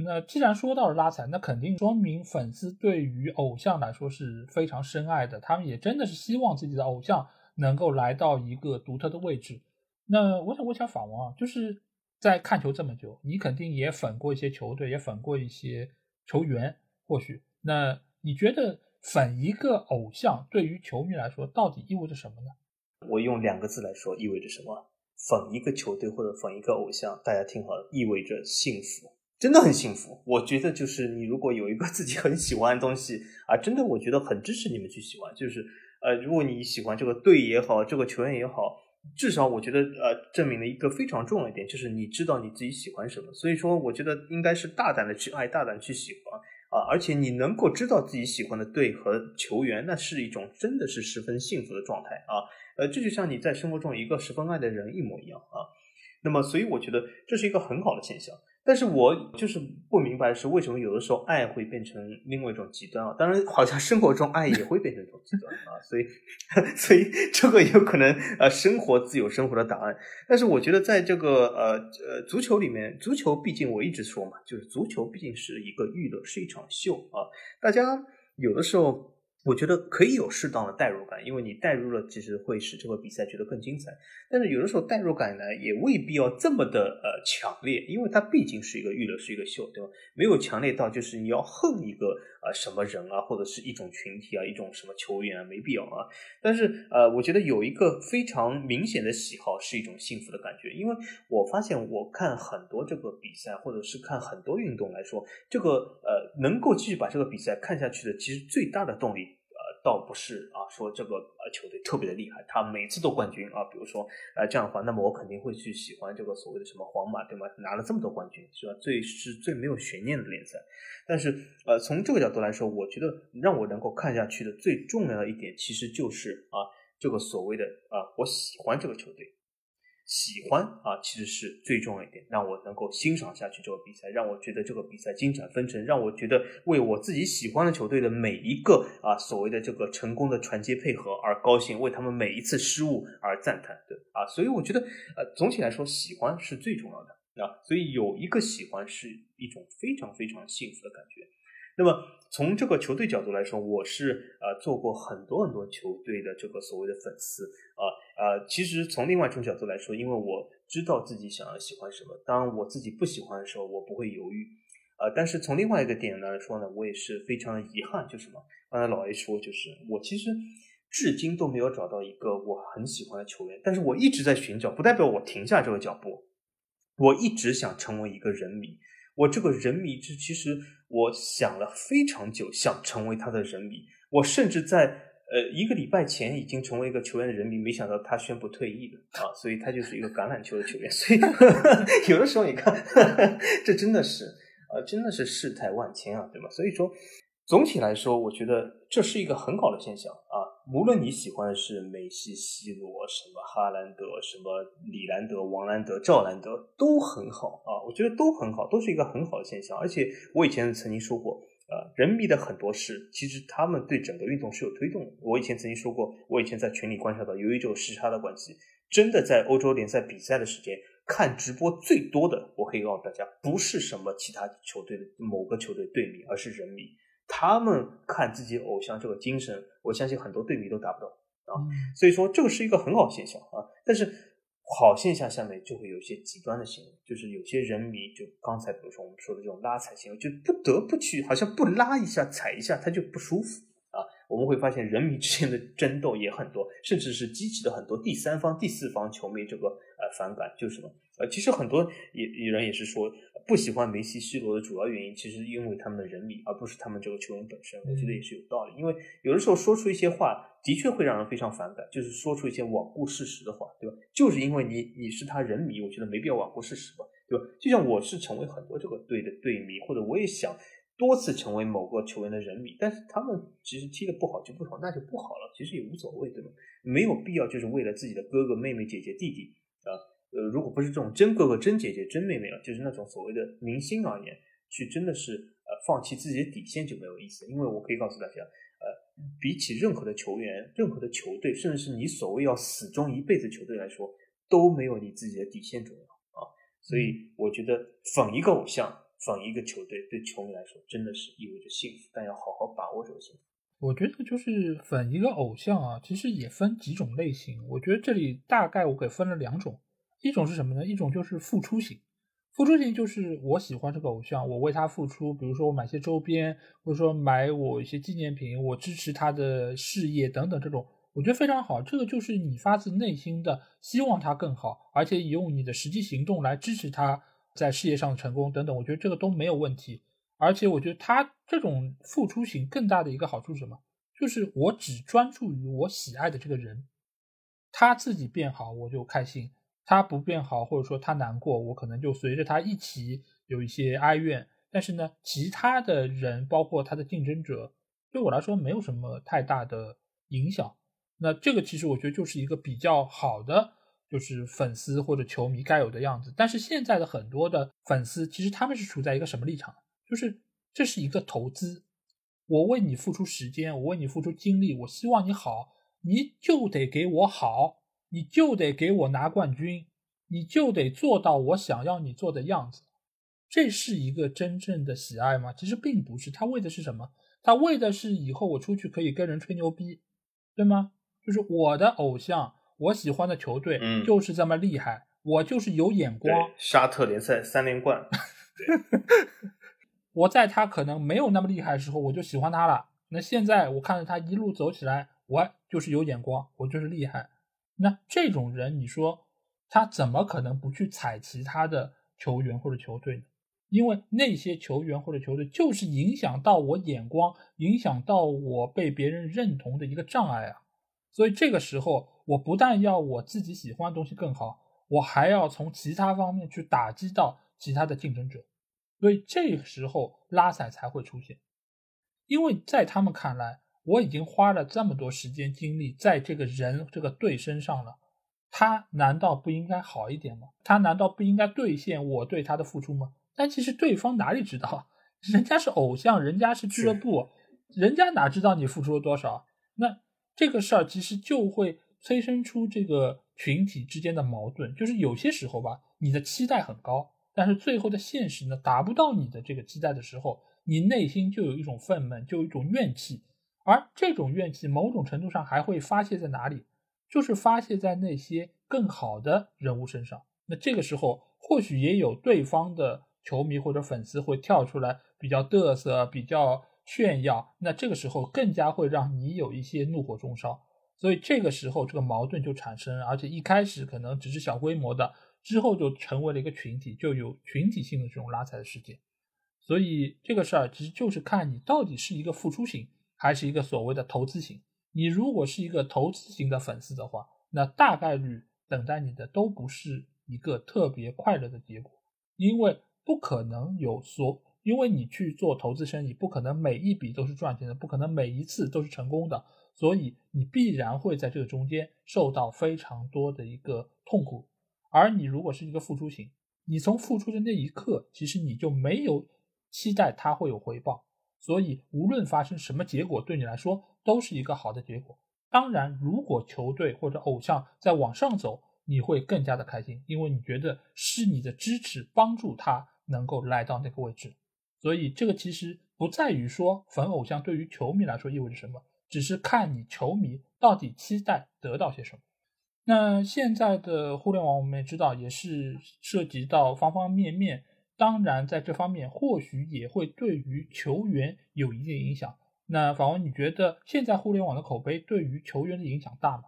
那既然说到了拉踩，那肯定说明粉丝对于偶像来说是非常深爱的，他们也真的是希望自己的偶像能够来到一个独特的位置。那我想问一下法王啊，就是在看球这么久，你肯定也粉过一些球队，也粉过一些球员，或许那你觉得粉一个偶像对于球迷来说到底意味着什么呢？我用两个字来说，意味着什么？粉一个球队或者粉一个偶像，大家听好了，意味着幸福。真的很幸福，我觉得就是你如果有一个 自己很喜欢的东西啊，真的我觉得很支持你们去喜欢。就是呃，如果你喜欢这个队也好，这个球员也好，至少我觉得呃，证明了一个非常重要一点，就是你知道你自己喜欢什么。所以说，我觉得应该是大胆的去爱，大胆去喜欢啊。而且你能够知道自己喜欢的队和球员，那是一种真的是十分幸福的状态啊。呃，这就像你在生活中一个十分爱的人一模一样啊。那么，所以我觉得这是一个很好的现象。但是我就是不明白是为什么有的时候爱会变成另外一种极端啊？当然，好像生活中爱也会变成一种极端啊，所以，所以这个有可能呃，生活自有生活的答案。但是我觉得在这个呃呃足球里面，足球毕竟我一直说嘛，就是足球毕竟是一个娱乐，是一场秀啊，大家有的时候。我觉得可以有适当的代入感，因为你代入了，其实会使这个比赛觉得更精彩。但是有的时候代入感呢，也未必要这么的呃强烈，因为它毕竟是一个娱乐，是一个秀，对吧？没有强烈到就是你要恨一个啊什么人啊，或者是一种群体啊，一种什么球员啊，没必要啊。但是呃，我觉得有一个非常明显的喜好是一种幸福的感觉，因为我发现我看很多这个比赛，或者是看很多运动来说，这个呃能够继续把这个比赛看下去的，其实最大的动力。倒不是啊，说这个呃球队特别的厉害，他每次都冠军啊。比如说呃这样的话，那么我肯定会去喜欢这个所谓的什么皇马，对吗？拿了这么多冠军，是吧？最是最没有悬念的联赛。但是呃从这个角度来说，我觉得让我能够看下去的最重要的一点，其实就是啊这个所谓的啊我喜欢这个球队。喜欢啊，其实是最重要一点，让我能够欣赏下去这个比赛，让我觉得这个比赛精彩纷呈，让我觉得为我自己喜欢的球队的每一个啊所谓的这个成功的传接配合而高兴，为他们每一次失误而赞叹，对啊，所以我觉得呃总体来说喜欢是最重要的啊，所以有一个喜欢是一种非常非常幸福的感觉。那么从这个球队角度来说，我是呃做过很多很多球队的这个所谓的粉丝啊呃，其实从另外一种角度来说，因为我知道自己想要喜欢什么，当我自己不喜欢的时候，我不会犹豫呃，但是从另外一个点来说呢，我也是非常的遗憾，就什么？刚才老 A 说，就是我其实至今都没有找到一个我很喜欢的球员，但是我一直在寻找，不代表我停下这个脚步，我一直想成为一个人迷。我这个人迷，这其实我想了非常久，想成为他的人迷。我甚至在呃一个礼拜前已经成为一个球员的人迷，没想到他宣布退役了啊！所以他就是一个橄榄球的球员。所以 有的时候你看，这真的是啊，真的是世态万千啊，对吗？所以说。总体来说，我觉得这是一个很好的现象啊。无论你喜欢的是梅西、C 罗、什么哈兰德、什么里兰德、王兰德、赵兰德，都很好啊。我觉得都很好，都是一个很好的现象。而且我以前曾经说过，呃，人迷的很多事，其实他们对整个运动是有推动的。我以前曾经说过，我以前在群里观察到，由于这个时差的关系，真的在欧洲联赛比赛的时间看直播最多的，我可以告诉大家，不是什么其他球队的某个球队队迷，而是人迷。他们看自己偶像这个精神，我相信很多队迷都达不到啊。所以说这个是一个很好现象啊。但是好现象下面就会有一些极端的行为，就是有些人迷就刚才比如说我们说的这种拉踩行为，就不得不去，好像不拉一下踩一下他就不舒服啊。我们会发现人迷之间的争斗也很多，甚至是激起了很多第三方、第四方球迷这个呃反感，就是什么呃，其实很多也有人也是说。不喜欢梅西、C 罗的主要原因，其实因为他们的人迷，而不是他们这个球员本身。我觉得也是有道理，因为有的时候说出一些话，的确会让人非常反感，就是说出一些罔顾事实的话，对吧？就是因为你你是他人迷，我觉得没必要罔顾事实吧，对吧？就像我是成为很多这个队的队迷，或者我也想多次成为某个球员的人迷，但是他们其实踢的不好就不好，那就不好了，其实也无所谓，对吧？没有必要就是为了自己的哥哥、妹妹、姐姐、弟弟啊。呃，如果不是这种真哥哥、真姐姐、真妹妹啊，就是那种所谓的明星而言，去真的是呃放弃自己的底线就没有意思。因为我可以告诉大家，呃，比起任何的球员、任何的球队，甚至是你所谓要死忠一辈子球队来说，都没有你自己的底线重要啊。所以我觉得粉一个偶像、粉一个球队，对球迷来说真的是意味着幸福，但要好好把握这个幸福。我觉得就是粉一个偶像啊，其实也分几种类型。我觉得这里大概我给分了两种。一种是什么呢？一种就是付出型，付出型就是我喜欢这个偶像，我为他付出，比如说我买些周边，或者说买我一些纪念品，我支持他的事业等等，这种我觉得非常好。这个就是你发自内心的希望他更好，而且用你的实际行动来支持他在事业上的成功等等，我觉得这个都没有问题。而且我觉得他这种付出型更大的一个好处是什么？就是我只专注于我喜爱的这个人，他自己变好我就开心。他不变好，或者说他难过，我可能就随着他一起有一些哀怨。但是呢，其他的人，包括他的竞争者，对我来说没有什么太大的影响。那这个其实我觉得就是一个比较好的，就是粉丝或者球迷该有的样子。但是现在的很多的粉丝，其实他们是处在一个什么立场？就是这是一个投资，我为你付出时间，我为你付出精力，我希望你好，你就得给我好。你就得给我拿冠军，你就得做到我想要你做的样子，这是一个真正的喜爱吗？其实并不是，他为的是什么？他为的是以后我出去可以跟人吹牛逼，对吗？就是我的偶像，我喜欢的球队，就是这么厉害，我就是有眼光。沙特联赛三连冠，我在他可能没有那么厉害的时候，我就喜欢他了。那现在我看着他一路走起来，我就是有眼光，我就是厉害。那这种人，你说他怎么可能不去踩其他的球员或者球队呢？因为那些球员或者球队就是影响到我眼光、影响到我被别人认同的一个障碍啊。所以这个时候，我不但要我自己喜欢的东西更好，我还要从其他方面去打击到其他的竞争者。所以这时候拉踩才会出现，因为在他们看来。我已经花了这么多时间精力在这个人这个队身上了，他难道不应该好一点吗？他难道不应该兑现我对他的付出吗？但其实对方哪里知道，人家是偶像，人家是俱乐部，人家哪知道你付出了多少？那这个事儿其实就会催生出这个群体之间的矛盾，就是有些时候吧，你的期待很高，但是最后的现实呢达不到你的这个期待的时候，你内心就有一种愤懑，就有一种怨气。而这种怨气，某种程度上还会发泄在哪里？就是发泄在那些更好的人物身上。那这个时候，或许也有对方的球迷或者粉丝会跳出来，比较嘚瑟，比较炫耀。那这个时候，更加会让你有一些怒火中烧。所以这个时候，这个矛盾就产生，而且一开始可能只是小规模的，之后就成为了一个群体，就有群体性的这种拉踩的事件。所以这个事儿其实就是看你到底是一个付出型。还是一个所谓的投资型。你如果是一个投资型的粉丝的话，那大概率等待你的都不是一个特别快乐的结果，因为不可能有所，因为你去做投资生意，不可能每一笔都是赚钱的，不可能每一次都是成功的，所以你必然会在这个中间受到非常多的一个痛苦。而你如果是一个付出型，你从付出的那一刻，其实你就没有期待它会有回报。所以，无论发生什么结果，对你来说都是一个好的结果。当然，如果球队或者偶像在往上走，你会更加的开心，因为你觉得是你的支持帮助他能够来到那个位置。所以，这个其实不在于说粉偶像对于球迷来说意味着什么，只是看你球迷到底期待得到些什么。那现在的互联网，我们也知道，也是涉及到方方面面。当然，在这方面或许也会对于球员有一定影响。那访问，你觉得现在互联网的口碑对于球员的影响大吗？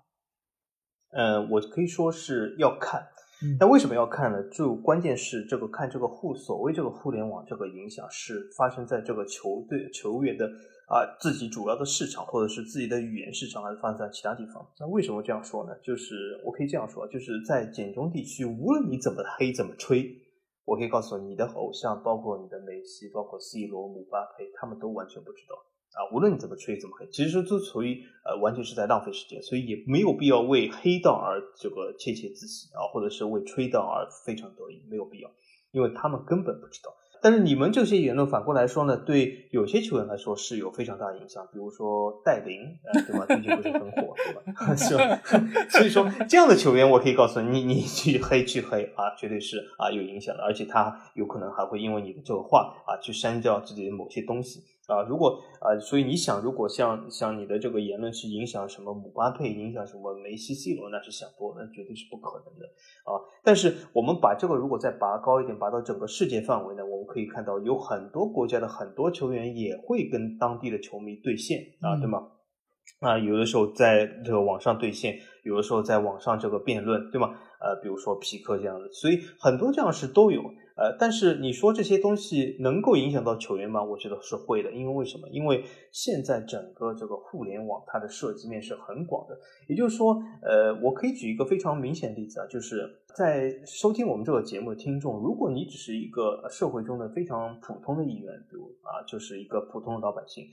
呃，我可以说是要看。那为什么要看呢？就关键是这个看这个互所谓这个互联网这个影响是发生在这个球队球员的啊自己主要的市场或者是自己的语言市场，还是发生在其他地方？那为什么这样说呢？就是我可以这样说，就是在简中地区，无论你怎么黑怎么吹。我可以告诉你，你的偶像，包括你的梅西，包括 C 罗、姆巴佩，他们都完全不知道啊。无论你怎么吹怎么黑，其实都属于呃完全是在浪费时间，所以也没有必要为黑道而这个窃窃自喜啊，或者是为吹道而非常得意，没有必要，因为他们根本不知道。但是你们这些言论反过来说呢，对有些球员来说是有非常大的影响，比如说戴琳，对吧？最近不是很火，对吧？是吧？所以说这样的球员，我可以告诉你你，你去黑去黑啊，绝对是啊有影响的，而且他有可能还会因为你的这个话啊去删掉自己的某些东西。啊，如果啊，所以你想，如果像像你的这个言论是影响什么姆巴佩，影响什么梅西、C 罗，那是想多，那绝对是不可能的啊。但是我们把这个如果再拔高一点，拔到整个世界范围呢，我们可以看到有很多国家的很多球员也会跟当地的球迷对线啊，对吗？啊，有的时候在这个网上对线，有的时候在网上这个辩论，对吗？呃，比如说皮克这样的，所以很多这样事都有。呃，但是你说这些东西能够影响到球员吗？我觉得是会的，因为为什么？因为现在整个这个互联网它的涉及面是很广的。也就是说，呃，我可以举一个非常明显的例子啊，就是在收听我们这个节目的听众，如果你只是一个社会中的非常普通的一员，比如啊，就是一个普通的老百姓，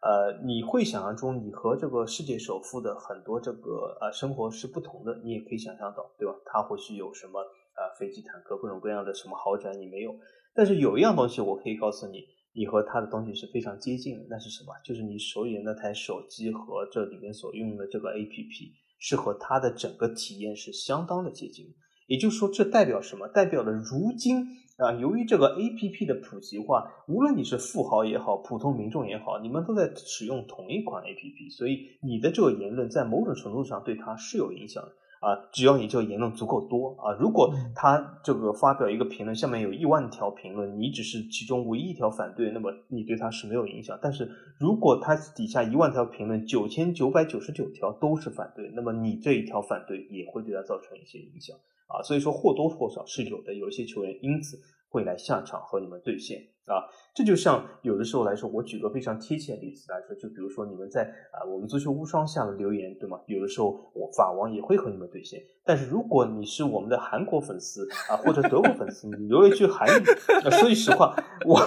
呃，你会想象中你和这个世界首富的很多这个呃生活是不同的，你也可以想象到，对吧？他或许有什么？啊，飞机、坦克，各种各样的什么豪宅你没有，但是有一样东西我可以告诉你，你和他的东西是非常接近的，那是什么？就是你手里的那台手机和这里面所用的这个 APP 是和他的整个体验是相当的接近。也就是说，这代表什么？代表了如今啊，由于这个 APP 的普及化，无论你是富豪也好，普通民众也好，你们都在使用同一款 APP，所以你的这个言论在某种程度上对他是有影响的。啊，只要你这个言论足够多啊，如果他这个发表一个评论，下面有一万条评论，你只是其中唯一一条反对，那么你对他是没有影响。但是如果他底下一万条评论，九千九百九十九条都是反对，那么你这一条反对也会对他造成一些影响啊。所以说或多或少是有的，有一些球员因此会来下场和你们对线。啊，这就像有的时候来说，我举个非常贴切的例子来说，就比如说你们在啊我们足球无双下的留言，对吗？有的时候我法王也会和你们对线，但是如果你是我们的韩国粉丝啊或者德国粉丝，你留了一句韩语，说句实话，我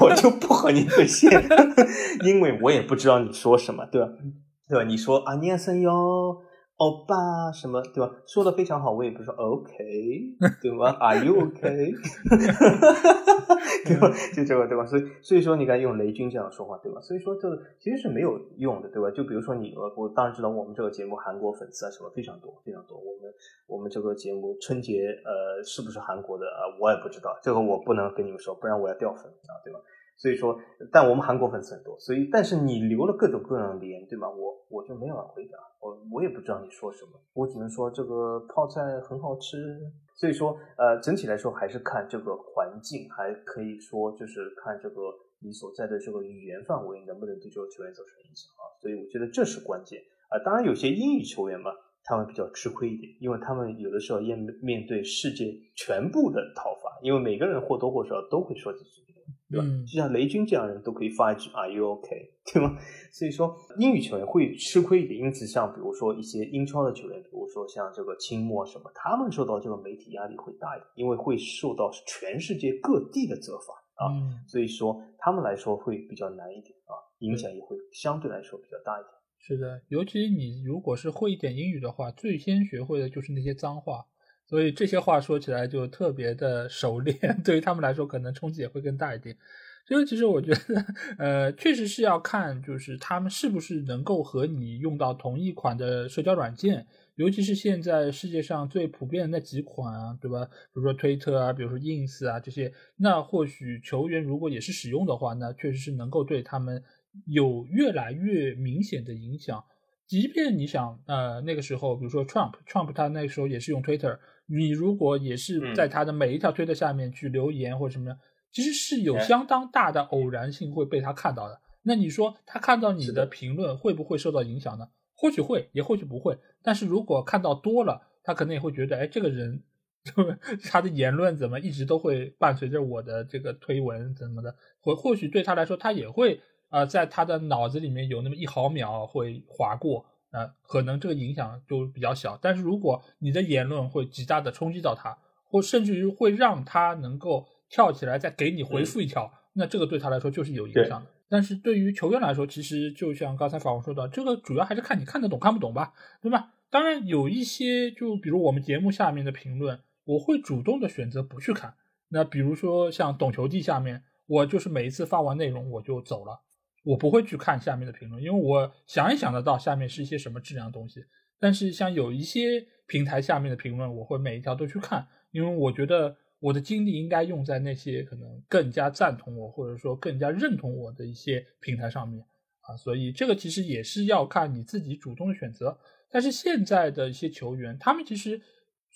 我就不和你对线，因为我也不知道你说什么，对吧？对吧？你说啊，你生哟。欧巴什么对吧？说的非常好，我也不说 OK，对吧？Are you OK？对吧？就这个对吧？所以所以说你看用雷军这样说话对吧？所以说这个其实是没有用的对吧？就比如说你我我当然知道我们这个节目韩国粉丝啊什么非常多非常多，我们我们这个节目春节呃是不是韩国的啊？我也不知道，这个我不能跟你们说，不然我要掉粉啊，对吧？所以说，但我们韩国粉丝很多，所以但是你留了各种各样的言，对吗？我我就没法回答，我我也不知道你说什么，我只能说这个泡菜很好吃。所以说，呃，整体来说还是看这个环境，还可以说就是看这个你所在的这个语言范围能不能对这个球员造成影响啊。所以我觉得这是关键啊。当然，有些英语球员嘛，他们比较吃亏一点，因为他们有的时候要面对世界全部的讨伐，因为每个人或多或少都会说几句。对吧？就像雷军这样人都可以发一句 “Are you OK？” 对吗？所以说英语球员会吃亏一点。因此，像比如说一些英超的球员，比如说像这个清末什么，他们受到这个媒体压力会大一点，因为会受到全世界各地的责罚啊。所以说他们来说会比较难一点啊，影响也会相对来说比较大一点。是的，尤其你如果是会一点英语的话，最先学会的就是那些脏话。所以这些话说起来就特别的熟练，对于他们来说可能冲击也会更大一点。所以其实我觉得，呃，确实是要看就是他们是不是能够和你用到同一款的社交软件，尤其是现在世界上最普遍的那几款啊，对吧？比如说推特啊，比如说 ins 啊这些，那或许球员如果也是使用的话，那确实是能够对他们有越来越明显的影响。即便你想，呃，那个时候，比如说 Trump，Trump 他那时候也是用 Twitter，你如果也是在他的每一条推特下面去留言或者什么样，其实是有相当大的偶然性会被他看到的。那你说他看到你的评论会不会受到影响呢？或许会，也或许不会。但是如果看到多了，他可能也会觉得，哎，这个人 他的言论怎么一直都会伴随着我的这个推文怎么的？或或许对他来说，他也会。啊，在他的脑子里面有那么一毫秒会划过，啊，可能这个影响就比较小。但是如果你的言论会极大的冲击到他，或甚至于会让他能够跳起来再给你回复一条，那这个对他来说就是有影响的。但是对于球员来说，其实就像刚才法王说的，这个主要还是看你看得懂看不懂吧，对吧？当然有一些，就比如我们节目下面的评论，我会主动的选择不去看。那比如说像懂球帝下面。我就是每一次发完内容我就走了，我不会去看下面的评论，因为我想也想得到下面是一些什么质量东西。但是像有一些平台下面的评论，我会每一条都去看，因为我觉得我的精力应该用在那些可能更加赞同我或者说更加认同我的一些平台上面啊。所以这个其实也是要看你自己主动的选择。但是现在的一些球员，他们其实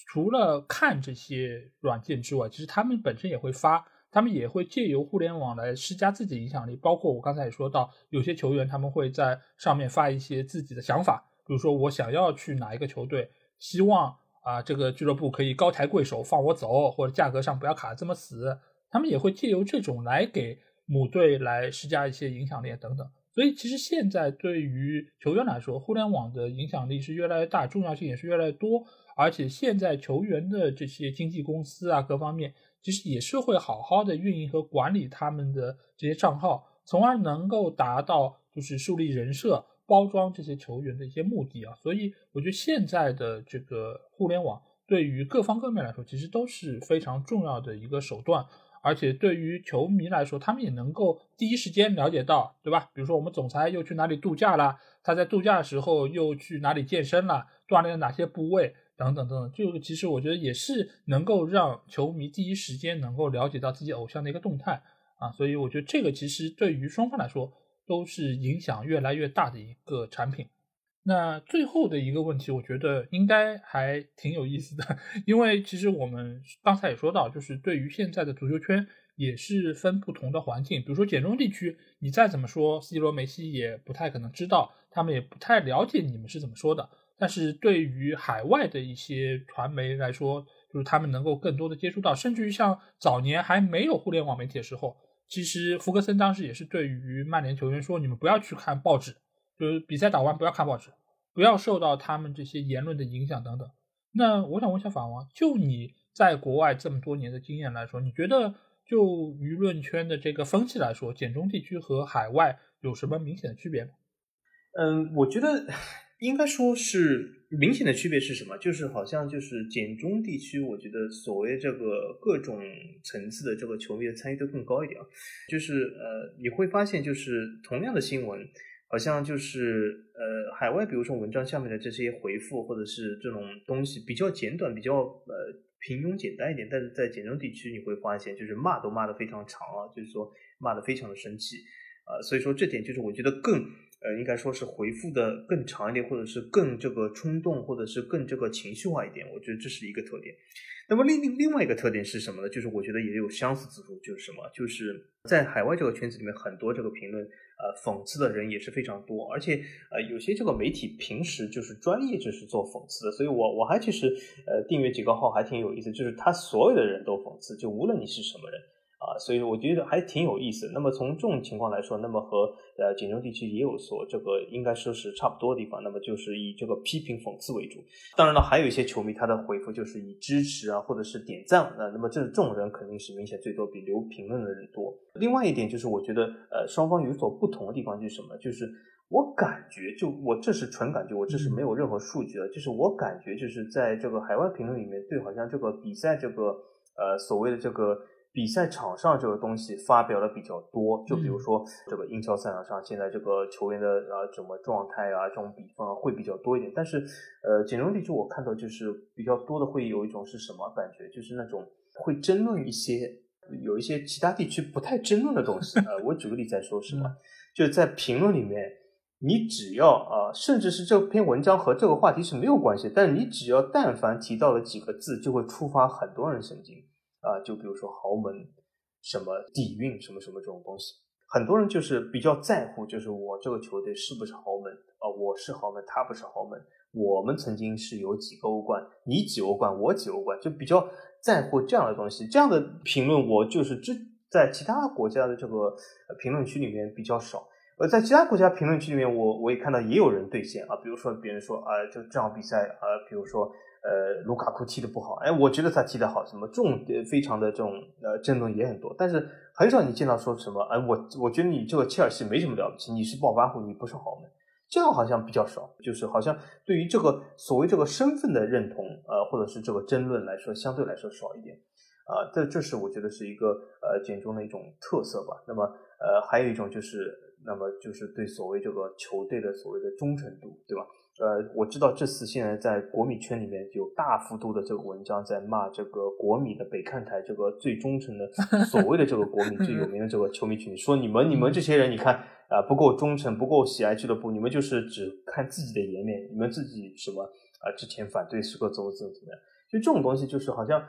除了看这些软件之外，其实他们本身也会发，他们也会借由互联网来施加自己影响力。包括我刚才也说到，有些球员他们会在上面发一些自己的想法，比如说我想要去哪一个球队，希望啊这个俱乐部可以高抬贵手放我走，或者价格上不要卡这么死，他们也会借由这种来给母队来施加一些影响力等等。所以，其实现在对于球员来说，互联网的影响力是越来越大，重要性也是越来越多。而且，现在球员的这些经纪公司啊，各方面其实也是会好好的运营和管理他们的这些账号，从而能够达到就是树立人设、包装这些球员的一些目的啊。所以，我觉得现在的这个互联网对于各方各面来说，其实都是非常重要的一个手段。而且对于球迷来说，他们也能够第一时间了解到，对吧？比如说我们总裁又去哪里度假了，他在度假的时候又去哪里健身了，锻炼了哪些部位，等等等等。这个其实我觉得也是能够让球迷第一时间能够了解到自己偶像的一个动态啊。所以我觉得这个其实对于双方来说都是影响越来越大的一个产品。那最后的一个问题，我觉得应该还挺有意思的，因为其实我们刚才也说到，就是对于现在的足球圈也是分不同的环境，比如说简中地区，你再怎么说，C 罗、梅西也不太可能知道，他们也不太了解你们是怎么说的。但是对于海外的一些传媒来说，就是他们能够更多的接触到，甚至于像早年还没有互联网媒体的时候，其实福格森当时也是对于曼联球员说，你们不要去看报纸。就是比赛打完不要看报纸，不要受到他们这些言论的影响等等。那我想问一下法王，就你在国外这么多年的经验来说，你觉得就舆论圈的这个风气来说，简中地区和海外有什么明显的区别吗？嗯，我觉得应该说是明显的区别是什么？就是好像就是简中地区，我觉得所谓这个各种层次的这个球迷的参与度更高一点。就是呃，你会发现就是同样的新闻。好像就是呃，海外比如说文章下面的这些回复或者是这种东西比较简短，比较呃平庸简单一点。但是在简中地区你会发现，就是骂都骂得非常长啊，就是说骂得非常的生气啊。所以说这点就是我觉得更呃应该说是回复的更长一点，或者是更这个冲动，或者是更这个情绪化一点。我觉得这是一个特点。那么另另另外一个特点是什么呢？就是我觉得也有相似之处，就是什么？就是在海外这个圈子里面，很多这个评论，呃，讽刺的人也是非常多，而且呃，有些这个媒体平时就是专业就是做讽刺的，所以我我还其实呃订阅几个号还挺有意思，就是他所有的人都讽刺，就无论你是什么人。啊，所以我觉得还挺有意思。那么从这种情况来说，那么和呃锦州地区也有所这个应该说是差不多的地方。那么就是以这个批评讽刺为主。当然了，还有一些球迷他的回复就是以支持啊，或者是点赞啊。那么这这种人肯定是明显最多，比留评论的人多。另外一点就是，我觉得呃双方有所不同的地方就是什么？就是我感觉，就我这是纯感觉，我这是没有任何数据的。就是我感觉就是在这个海外评论里面，对好像这个比赛这个呃所谓的这个。比赛场上这个东西发表的比较多，就比如说这个英超赛场上现在这个球员的啊什么状态啊，这种比分啊会比较多一点。但是呃，简中地区我看到就是比较多的会有一种是什么感觉？就是那种会争论一些有一些其他地区不太争论的东西。呃，我举个例子来说什么，就是在评论里面，你只要啊，甚至是这篇文章和这个话题是没有关系，但你只要但凡提到了几个字，就会触发很多人神经。啊，就比如说豪门，什么底蕴，什么什么这种东西，很多人就是比较在乎，就是我这个球队是不是豪门啊？我是豪门，他不是豪门。我们曾经是有几个欧冠，你几欧冠，我几欧冠，就比较在乎这样的东西。这样的评论，我就是这在其他国家的这个评论区里面比较少。而在其他国家评论区里面，我我也看到也有人兑现啊，比如说别人说啊，就这场比赛啊，比如说。呃，卢卡库踢的不好，哎，我觉得他踢的好，什么这种非常的这种呃争论也很多，但是很少你见到说什么，哎，我我觉得你这个切尔西没什么了不起，你是暴发户，你不是豪门，这样好像比较少，就是好像对于这个所谓这个身份的认同，呃，或者是这个争论来说，相对来说少一点，啊，这这是我觉得是一个呃简中的一种特色吧。那么呃还有一种就是，那么就是对所谓这个球队的所谓的忠诚度，对吧？呃，我知道这次现在在国米圈里面有大幅度的这个文章在骂这个国米的北看台这个最忠诚的 所谓的这个国米最有名的这个球迷群，说你们你们这些人，你看啊不够忠诚，不够喜爱俱乐部，你们就是只看自己的颜面，你们自己什么啊之前反对时刻走怎么怎么样，就这种东西就是好像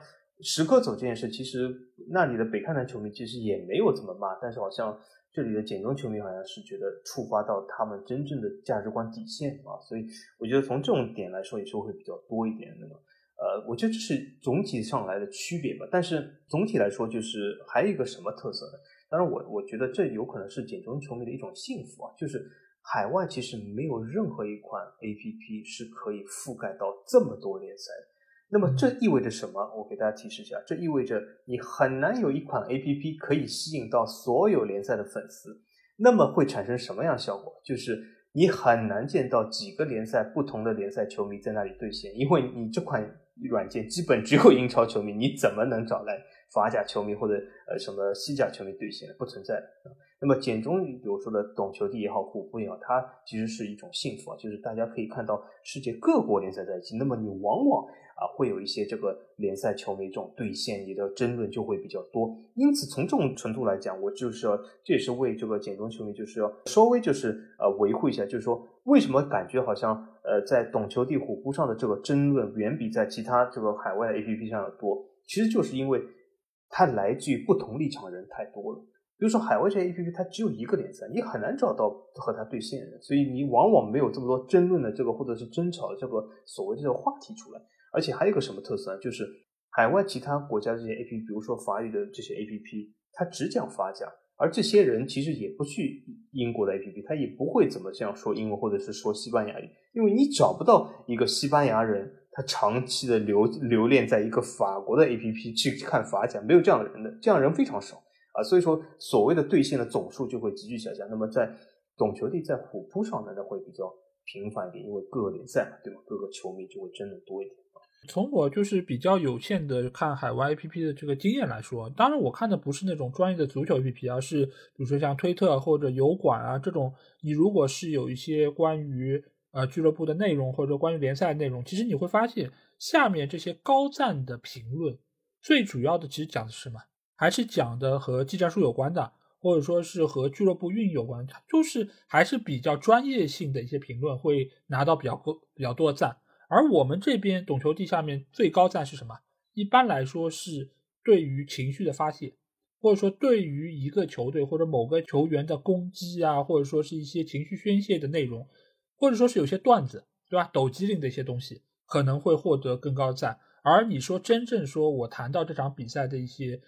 时刻走这件事，其实那里的北看台球迷其实也没有怎么骂，但是好像。这里的简中球迷好像是觉得触发到他们真正的价值观底线啊，所以我觉得从这种点来说也是会比较多一点。那么，呃，我觉得这是总体上来的区别吧。但是总体来说，就是还有一个什么特色呢？当然，我我觉得这有可能是简中球迷的一种幸福啊，就是海外其实没有任何一款 APP 是可以覆盖到这么多联赛的。那么这意味着什么？我给大家提示一下，这意味着你很难有一款 A P P 可以吸引到所有联赛的粉丝。那么会产生什么样效果？就是你很难见到几个联赛不同的联赛球迷在那里兑现，因为你这款软件基本只有英超球迷，你怎么能找来法甲球迷或者呃什么西甲球迷兑现的？不存在。那么简中，比如说的懂球帝也好，虎扑也好，它其实是一种幸福啊，就是大家可以看到世界各国联赛在一起。那么你往往啊，会有一些这个联赛球迷这种兑现，你的争论就会比较多。因此，从这种程度来讲，我就是要，这也是为这个简中球迷就是要稍微就是呃维护一下，就是说为什么感觉好像呃在懂球帝虎扑上的这个争论远比在其他这个海外 A P P 上要多？其实就是因为它来自于不同立场的人太多了。比如说海外这些 A P P，它只有一个联赛，你很难找到和它对线的人，所以你往往没有这么多争论的这个或者是争吵的这个所谓这个话题出来。而且还有一个什么特色呢？就是海外其他国家这些 A P P，比如说法语的这些 A P P，它只讲法甲，而这些人其实也不去英国的 A P P，他也不会怎么这样说英文或者是说西班牙语，因为你找不到一个西班牙人，他长期的留留恋在一个法国的 A P P 去看法甲，没有这样的人的，这样人非常少啊，所以说所谓的兑现的总数就会急剧下降。那么在懂球帝在虎扑上呢，那会比较频繁一点，因为各个联赛嘛，对吧？各个球迷就会真的多一点。从我就是比较有限的看海外 APP 的这个经验来说，当然我看的不是那种专业的足球 APP，而是比如说像推特或者油管啊这种。你如果是有一些关于呃俱乐部的内容或者说关于联赛的内容，其实你会发现下面这些高赞的评论，最主要的其实讲的是什么？还是讲的和技战术有关的，或者说是和俱乐部运营有关，就是还是比较专业性的一些评论会拿到比较多比较多的赞。而我们这边懂球帝下面最高赞是什么？一般来说是对于情绪的发泄，或者说对于一个球队或者某个球员的攻击啊，或者说是一些情绪宣泄的内容，或者说是有些段子，对吧？抖机灵的一些东西，可能会获得更高的赞。而你说真正说我谈到这场比赛的一些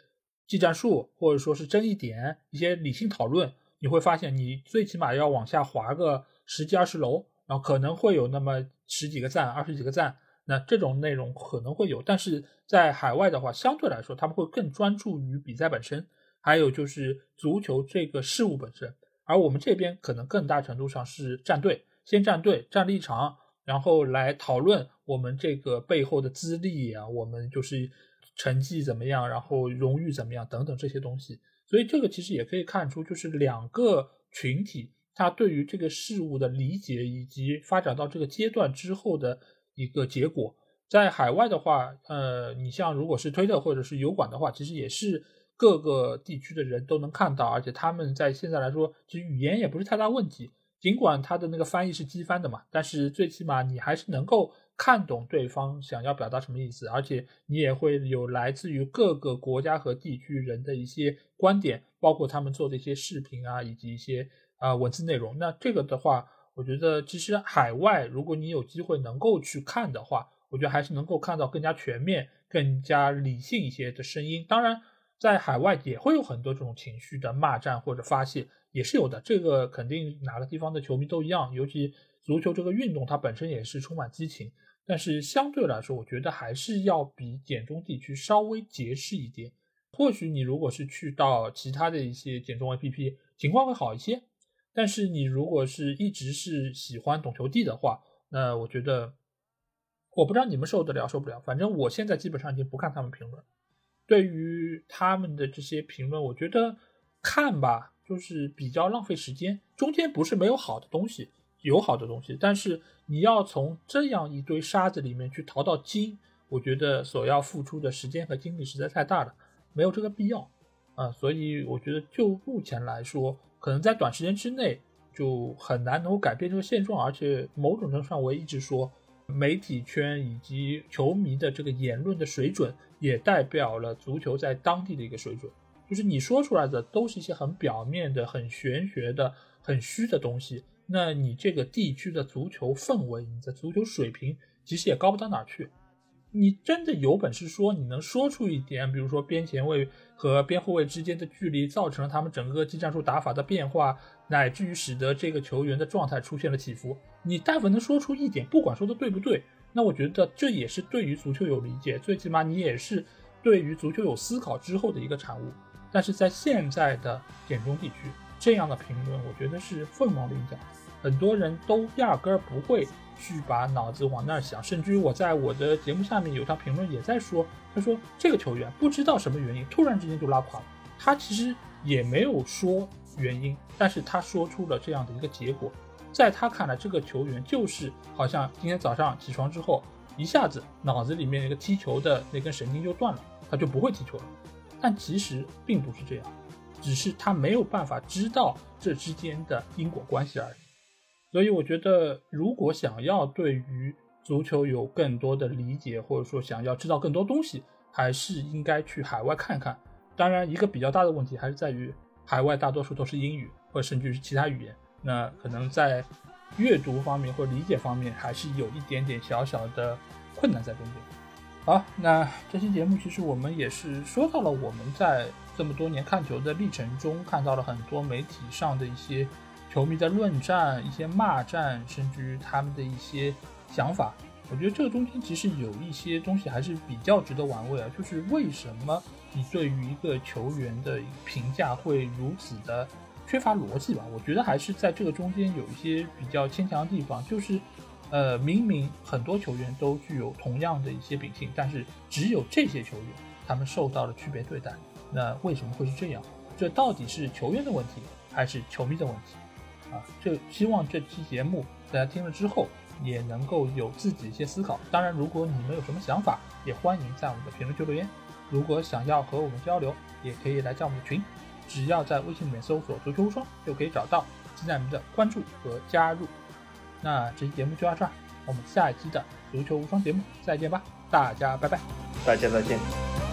技战术，或者说是争议点、一些理性讨论，你会发现你最起码要往下滑个十几二十楼。然后可能会有那么十几个赞、二十几个赞，那这种内容可能会有，但是在海外的话，相对来说他们会更专注于比赛本身，还有就是足球这个事物本身，而我们这边可能更大程度上是站队，先站队、站立场，然后来讨论我们这个背后的资历啊，我们就是成绩怎么样，然后荣誉怎么样等等这些东西，所以这个其实也可以看出，就是两个群体。他对于这个事物的理解，以及发展到这个阶段之后的一个结果，在海外的话，呃，你像如果是推特或者是油管的话，其实也是各个地区的人都能看到，而且他们在现在来说，其实语言也不是太大问题。尽管他的那个翻译是机翻的嘛，但是最起码你还是能够看懂对方想要表达什么意思，而且你也会有来自于各个国家和地区人的一些观点，包括他们做的一些视频啊，以及一些。啊，文字内容，那这个的话，我觉得其实海外，如果你有机会能够去看的话，我觉得还是能够看到更加全面、更加理性一些的声音。当然，在海外也会有很多这种情绪的骂战或者发泄，也是有的。这个肯定哪个地方的球迷都一样，尤其足球这个运动，它本身也是充满激情。但是相对来说，我觉得还是要比简中地区稍微节制一点。或许你如果是去到其他的一些简中 APP，情况会好一些。但是你如果是一直是喜欢懂球帝的话，那我觉得，我不知道你们受得了受不了。反正我现在基本上已经不看他们评论。对于他们的这些评论，我觉得看吧，就是比较浪费时间。中间不是没有好的东西，有好的东西，但是你要从这样一堆沙子里面去淘到金，我觉得所要付出的时间和精力实在太大了，没有这个必要啊。所以我觉得就目前来说，可能在短时间之内就很难能够改变这个现状，而且某种程度上，我也一直说。媒体圈以及球迷的这个言论的水准，也代表了足球在当地的一个水准。就是你说出来的都是一些很表面的、很玄学的、很虚的东西，那你这个地区的足球氛围、你的足球水平，其实也高不到哪去。你真的有本事说你能说出一点，比如说边前卫和边后卫之间的距离造成了他们整个技战术打法的变化，乃至于使得这个球员的状态出现了起伏。你但凡能说出一点，不管说的对不对，那我觉得这也是对于足球有理解，最起码你也是对于足球有思考之后的一个产物。但是在现在的简中地区，这样的评论，我觉得是凤毛麟角，很多人都压根儿不会。去把脑子往那儿想，甚至于我在我的节目下面有条评论也在说，他说这个球员不知道什么原因突然之间就拉垮了，他其实也没有说原因，但是他说出了这样的一个结果，在他看来，这个球员就是好像今天早上起床之后，一下子脑子里面那个踢球的那根神经就断了，他就不会踢球了，但其实并不是这样，只是他没有办法知道这之间的因果关系而已。所以我觉得，如果想要对于足球有更多的理解，或者说想要知道更多东西，还是应该去海外看看。当然，一个比较大的问题还是在于海外大多数都是英语，或者甚至是其他语言，那可能在阅读方面或理解方面还是有一点点小小的困难在中间。好，那这期节目其实我们也是说到了我们在这么多年看球的历程中，看到了很多媒体上的一些。球迷的论战、一些骂战，甚至于他们的一些想法，我觉得这个中间其实有一些东西还是比较值得玩味啊。就是为什么你对于一个球员的评价会如此的缺乏逻辑吧？我觉得还是在这个中间有一些比较牵强的地方。就是，呃，明明很多球员都具有同样的一些秉性，但是只有这些球员他们受到了区别对待。那为什么会是这样？这到底是球员的问题，还是球迷的问题？啊，这希望这期节目大家听了之后也能够有自己一些思考。当然，如果你们有什么想法，也欢迎在我们的评论区留言。如果想要和我们交流，也可以来加我们的群，只要在微信里面搜索“足球无双”就可以找到，期待你们的关注和加入。那这期节目就到这儿，我们下一期的足球无双节目再见吧，大家拜拜，大家再见。